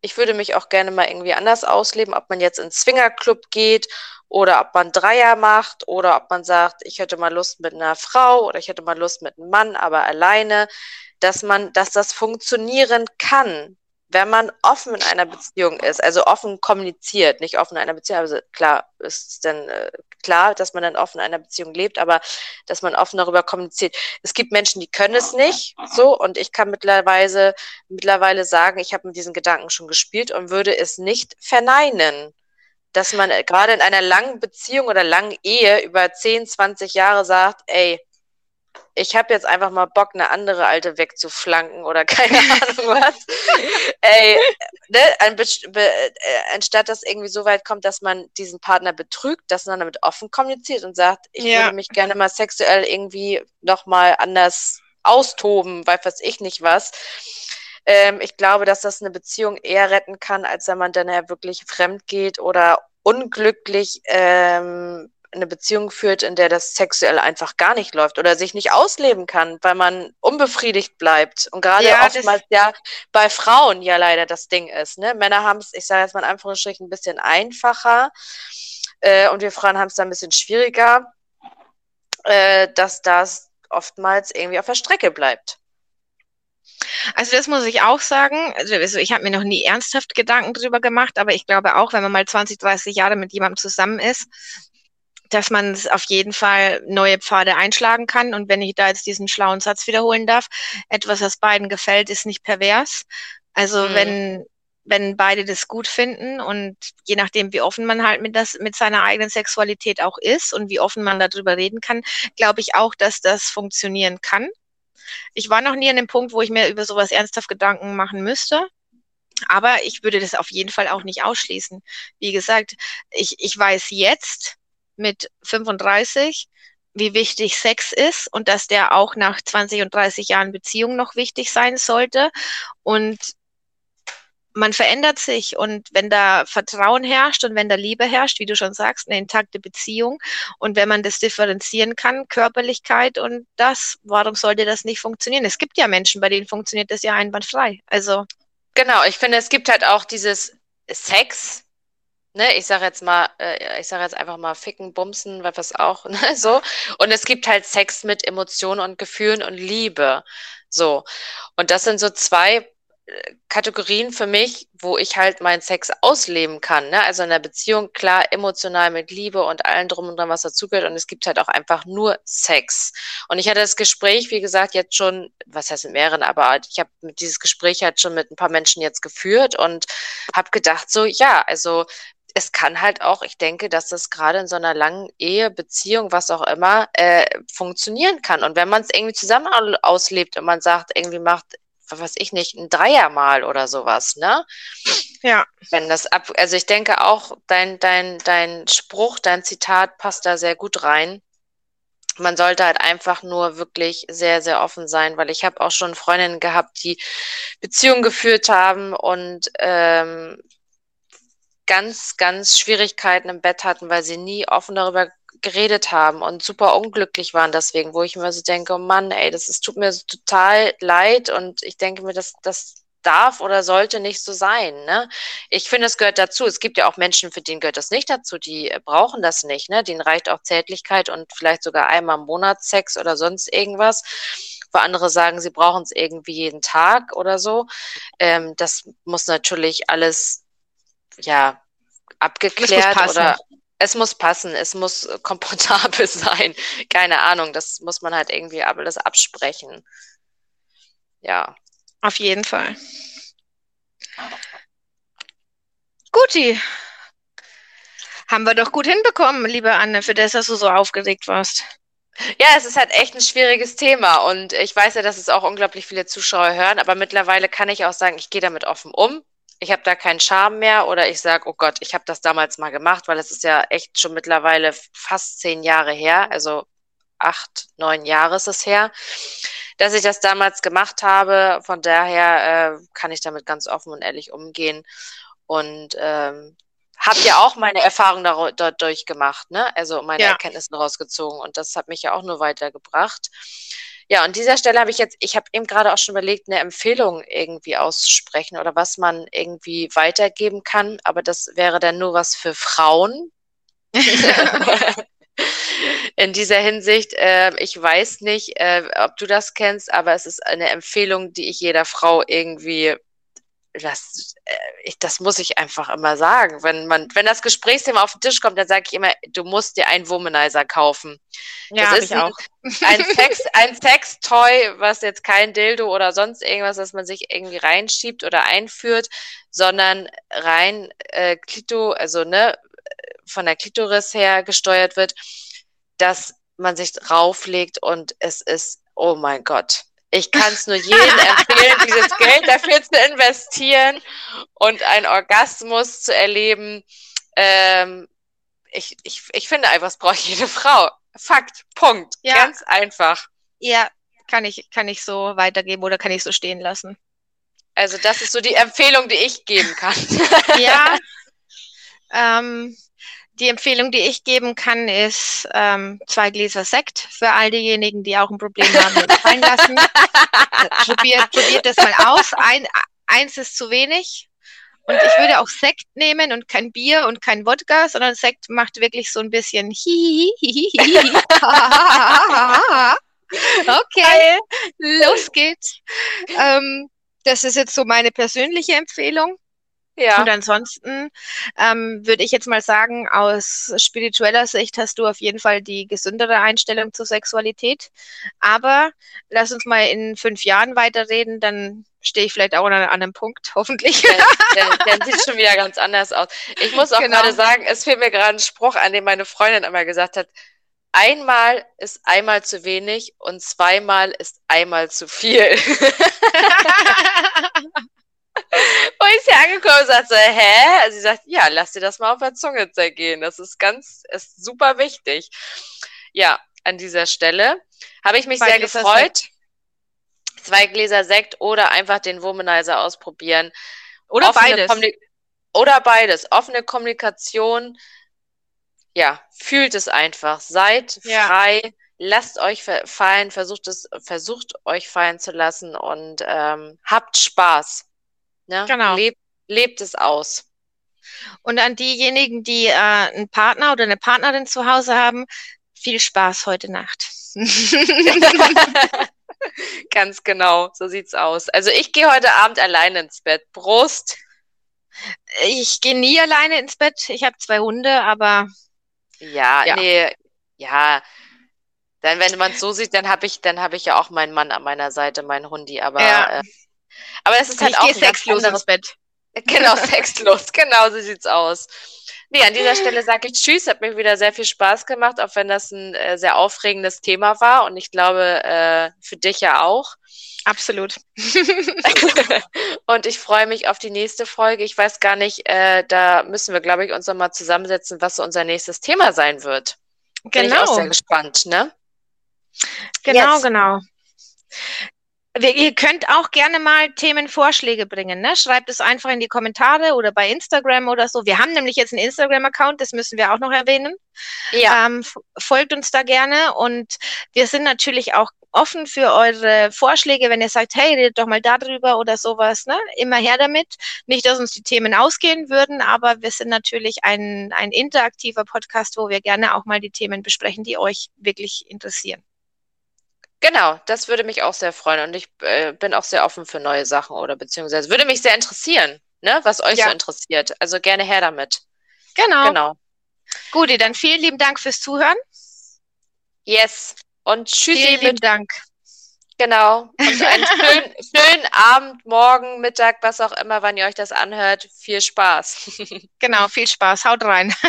ich würde mich auch gerne mal irgendwie anders ausleben, ob man jetzt ins Swingerclub geht oder ob man Dreier macht oder ob man sagt, ich hätte mal Lust mit einer Frau oder ich hätte mal Lust mit einem Mann, aber alleine, dass man, dass das funktionieren kann, wenn man offen in einer Beziehung ist, also offen kommuniziert, nicht offen in einer Beziehung, also klar ist dann äh, klar, dass man dann offen in einer Beziehung lebt, aber dass man offen darüber kommuniziert. Es gibt Menschen, die können es nicht so und ich kann mittlerweile mittlerweile sagen, ich habe mit diesen Gedanken schon gespielt und würde es nicht verneinen, dass man äh, gerade in einer langen Beziehung oder langen Ehe über 10, 20 Jahre sagt, ey, ich habe jetzt einfach mal Bock, eine andere Alte wegzuflanken oder keine Ahnung was. Ey, ne, ein, äh, anstatt dass irgendwie so weit kommt, dass man diesen Partner betrügt, dass man damit offen kommuniziert und sagt, ich ja. würde mich gerne mal sexuell irgendwie nochmal anders austoben, weil was ich nicht was. Ähm, ich glaube, dass das eine Beziehung eher retten kann, als wenn man dann ja wirklich fremd geht oder unglücklich ähm, eine Beziehung führt, in der das sexuell einfach gar nicht läuft oder sich nicht ausleben kann, weil man unbefriedigt bleibt. Und gerade ja, oftmals ja bei Frauen ja leider das Ding ist. Ne? Männer haben es, ich sage jetzt mal in Anführungsstrichen, ein bisschen einfacher äh, und wir Frauen haben es da ein bisschen schwieriger, äh, dass das oftmals irgendwie auf der Strecke bleibt. Also das muss ich auch sagen. Also, also ich habe mir noch nie ernsthaft Gedanken drüber gemacht, aber ich glaube auch, wenn man mal 20, 30 Jahre mit jemandem zusammen ist, dass man auf jeden Fall neue Pfade einschlagen kann. Und wenn ich da jetzt diesen schlauen Satz wiederholen darf, etwas, was beiden gefällt, ist nicht pervers. Also mhm. wenn, wenn beide das gut finden und je nachdem, wie offen man halt mit, das, mit seiner eigenen Sexualität auch ist und wie offen man darüber reden kann, glaube ich auch, dass das funktionieren kann. Ich war noch nie an dem Punkt, wo ich mir über sowas ernsthaft Gedanken machen müsste. Aber ich würde das auf jeden Fall auch nicht ausschließen. Wie gesagt, ich, ich weiß jetzt, mit 35, wie wichtig Sex ist und dass der auch nach 20 und 30 Jahren Beziehung noch wichtig sein sollte. Und man verändert sich und wenn da Vertrauen herrscht und wenn da Liebe herrscht, wie du schon sagst, eine intakte Beziehung und wenn man das differenzieren kann, Körperlichkeit und das, warum sollte das nicht funktionieren? Es gibt ja Menschen, bei denen funktioniert das ja einwandfrei. Also genau, ich finde, es gibt halt auch dieses Sex, ne, ich sage jetzt mal, äh, ich sage jetzt einfach mal ficken, bumsen, was auch, ne, so. Und es gibt halt Sex mit Emotionen und Gefühlen und Liebe, so. Und das sind so zwei Kategorien für mich, wo ich halt meinen Sex ausleben kann. Ne? Also in der Beziehung, klar, emotional mit Liebe und allen drum und dran, was dazugehört. Und es gibt halt auch einfach nur Sex. Und ich hatte das Gespräch, wie gesagt, jetzt schon, was heißt mit mehreren, aber ich habe dieses Gespräch halt schon mit ein paar Menschen jetzt geführt und habe gedacht, so, ja, also es kann halt auch, ich denke, dass das gerade in so einer langen Ehe, Beziehung, was auch immer, äh, funktionieren kann. Und wenn man es irgendwie zusammen auslebt und man sagt, irgendwie macht was weiß ich nicht, ein Dreiermal oder sowas, ne? Ja. Wenn das ab, also ich denke auch, dein, dein, dein Spruch, dein Zitat passt da sehr gut rein. Man sollte halt einfach nur wirklich sehr, sehr offen sein, weil ich habe auch schon Freundinnen gehabt, die Beziehungen geführt haben und ähm, ganz, ganz Schwierigkeiten im Bett hatten, weil sie nie offen darüber geredet haben und super unglücklich waren deswegen, wo ich mir so denke, oh Mann, ey, das ist, tut mir so total leid und ich denke mir, das, das darf oder sollte nicht so sein. Ne? Ich finde, es gehört dazu. Es gibt ja auch Menschen, für denen gehört das nicht dazu, die brauchen das nicht. Ne? Denen reicht auch Zärtlichkeit und vielleicht sogar einmal im Monat Sex oder sonst irgendwas. Wo andere sagen, sie brauchen es irgendwie jeden Tag oder so. Ähm, das muss natürlich alles ja abgeklärt oder es muss passen, es muss komfortabel sein. Keine Ahnung, das muss man halt irgendwie alles absprechen. Ja. Auf jeden Fall. Guti. Haben wir doch gut hinbekommen, liebe Anne, für das, dass du so aufgeregt warst. Ja, es ist halt echt ein schwieriges Thema und ich weiß ja, dass es auch unglaublich viele Zuschauer hören, aber mittlerweile kann ich auch sagen, ich gehe damit offen um ich habe da keinen Charme mehr oder ich sage, oh Gott, ich habe das damals mal gemacht, weil es ist ja echt schon mittlerweile fast zehn Jahre her, also acht, neun Jahre ist es her, dass ich das damals gemacht habe. Von daher äh, kann ich damit ganz offen und ehrlich umgehen und ähm, habe ja auch meine Erfahrung dadurch gemacht, ne? Also meine ja. Erkenntnisse rausgezogen und das hat mich ja auch nur weitergebracht. Ja, an dieser Stelle habe ich jetzt, ich habe eben gerade auch schon überlegt, eine Empfehlung irgendwie auszusprechen oder was man irgendwie weitergeben kann, aber das wäre dann nur was für Frauen. In dieser Hinsicht, äh, ich weiß nicht, äh, ob du das kennst, aber es ist eine Empfehlung, die ich jeder Frau irgendwie das, äh, ich, das muss ich einfach immer sagen. Wenn man, wenn das Gesprächsthema auf den Tisch kommt, dann sage ich immer, du musst dir einen Womanizer kaufen. Ja, das ist ein, ein Sex, ein Sextoy, was jetzt kein Dildo oder sonst irgendwas, das man sich irgendwie reinschiebt oder einführt, sondern rein äh, Klito, also ne, von der Klitoris her gesteuert wird, dass man sich drauflegt und es ist, oh mein Gott, ich kann es nur jedem empfehlen, dieses Geld dafür zu investieren und einen Orgasmus zu erleben. Ähm, ich, ich, ich finde einfach, es braucht jede Frau. Fakt, Punkt. Ja. Ganz einfach. Ja, kann ich, kann ich so weitergeben oder kann ich so stehen lassen. Also das ist so die Empfehlung, die ich geben kann. ja. Ähm, die Empfehlung, die ich geben kann, ist ähm, zwei Gläser Sekt für all diejenigen, die auch ein Problem haben mit fallen lassen. probiert, probiert das mal aus. Ein, eins ist zu wenig. Und ich würde auch Sekt nehmen und kein Bier und kein Wodka, sondern Sekt macht wirklich so ein bisschen hihihihi. okay, los geht's. Ähm, das ist jetzt so meine persönliche Empfehlung. Ja. Und ansonsten ähm, würde ich jetzt mal sagen, aus spiritueller Sicht hast du auf jeden Fall die gesündere Einstellung zur Sexualität. Aber lass uns mal in fünf Jahren weiterreden, dann stehe ich vielleicht auch an, einem Punkt, hoffentlich. Der, der, der, sieht schon wieder ganz anders aus. Ich muss auch genau. gerade sagen, es fehlt mir gerade ein Spruch, an dem meine Freundin immer gesagt hat, einmal ist einmal zu wenig und zweimal ist einmal zu viel. Wo ich hier angekommen und sagte, hä? Also sie sagt, ja, lass dir das mal auf der Zunge zergehen. Das ist ganz, ist super wichtig. Ja, an dieser Stelle habe ich mich Zwei sehr Gläser gefreut. Sekt. Zwei Gläser Sekt oder einfach den Womanizer ausprobieren. Oder beides. Kommunik oder beides. Offene Kommunikation. Ja, fühlt es einfach. Seid ja. frei. Lasst euch fallen. Versucht es, versucht euch fallen zu lassen und ähm, habt Spaß. Ne? Genau. Lebt, lebt es aus. Und an diejenigen, die äh, einen Partner oder eine Partnerin zu Hause haben, viel Spaß heute Nacht. Ganz genau, so sieht's aus. Also ich gehe heute Abend alleine ins Bett. Brust. Ich gehe nie alleine ins Bett. Ich habe zwei Hunde, aber ja, ja. nee, ja. Dann, wenn man es so sieht, dann habe ich, dann habe ich ja auch meinen Mann an meiner Seite, meinen Hundi. Aber, ja. äh, aber es ist halt ich auch ein sexlos ins Bett. Genau, sexlos. genau so sieht's aus. Nee, an dieser Stelle sage ich Tschüss. Hat mir wieder sehr viel Spaß gemacht, auch wenn das ein äh, sehr aufregendes Thema war. Und ich glaube, äh, für dich ja auch. Absolut. und ich freue mich auf die nächste Folge. Ich weiß gar nicht, äh, da müssen wir, glaube ich, uns nochmal zusammensetzen, was so unser nächstes Thema sein wird. Genau. Bin ich auch sehr gespannt, ne? Genau, Jetzt. genau. Ihr könnt auch gerne mal Themenvorschläge bringen. Ne? Schreibt es einfach in die Kommentare oder bei Instagram oder so. Wir haben nämlich jetzt einen Instagram-Account, das müssen wir auch noch erwähnen. Ja. Ähm, folgt uns da gerne und wir sind natürlich auch offen für eure Vorschläge, wenn ihr sagt, hey, redet doch mal darüber oder sowas. Ne? Immer her damit. Nicht, dass uns die Themen ausgehen würden, aber wir sind natürlich ein, ein interaktiver Podcast, wo wir gerne auch mal die Themen besprechen, die euch wirklich interessieren. Genau, das würde mich auch sehr freuen und ich äh, bin auch sehr offen für neue Sachen oder beziehungsweise würde mich sehr interessieren, ne, was euch ja. so interessiert. Also gerne her damit. Genau. Genau. Guti, dann vielen lieben Dank fürs Zuhören. Yes. Und tschüssi. Vielen lieben Dank. Genau. Und einen schönen, schönen Abend, morgen, Mittag, was auch immer, wann ihr euch das anhört. Viel Spaß. Genau, viel Spaß. Haut rein.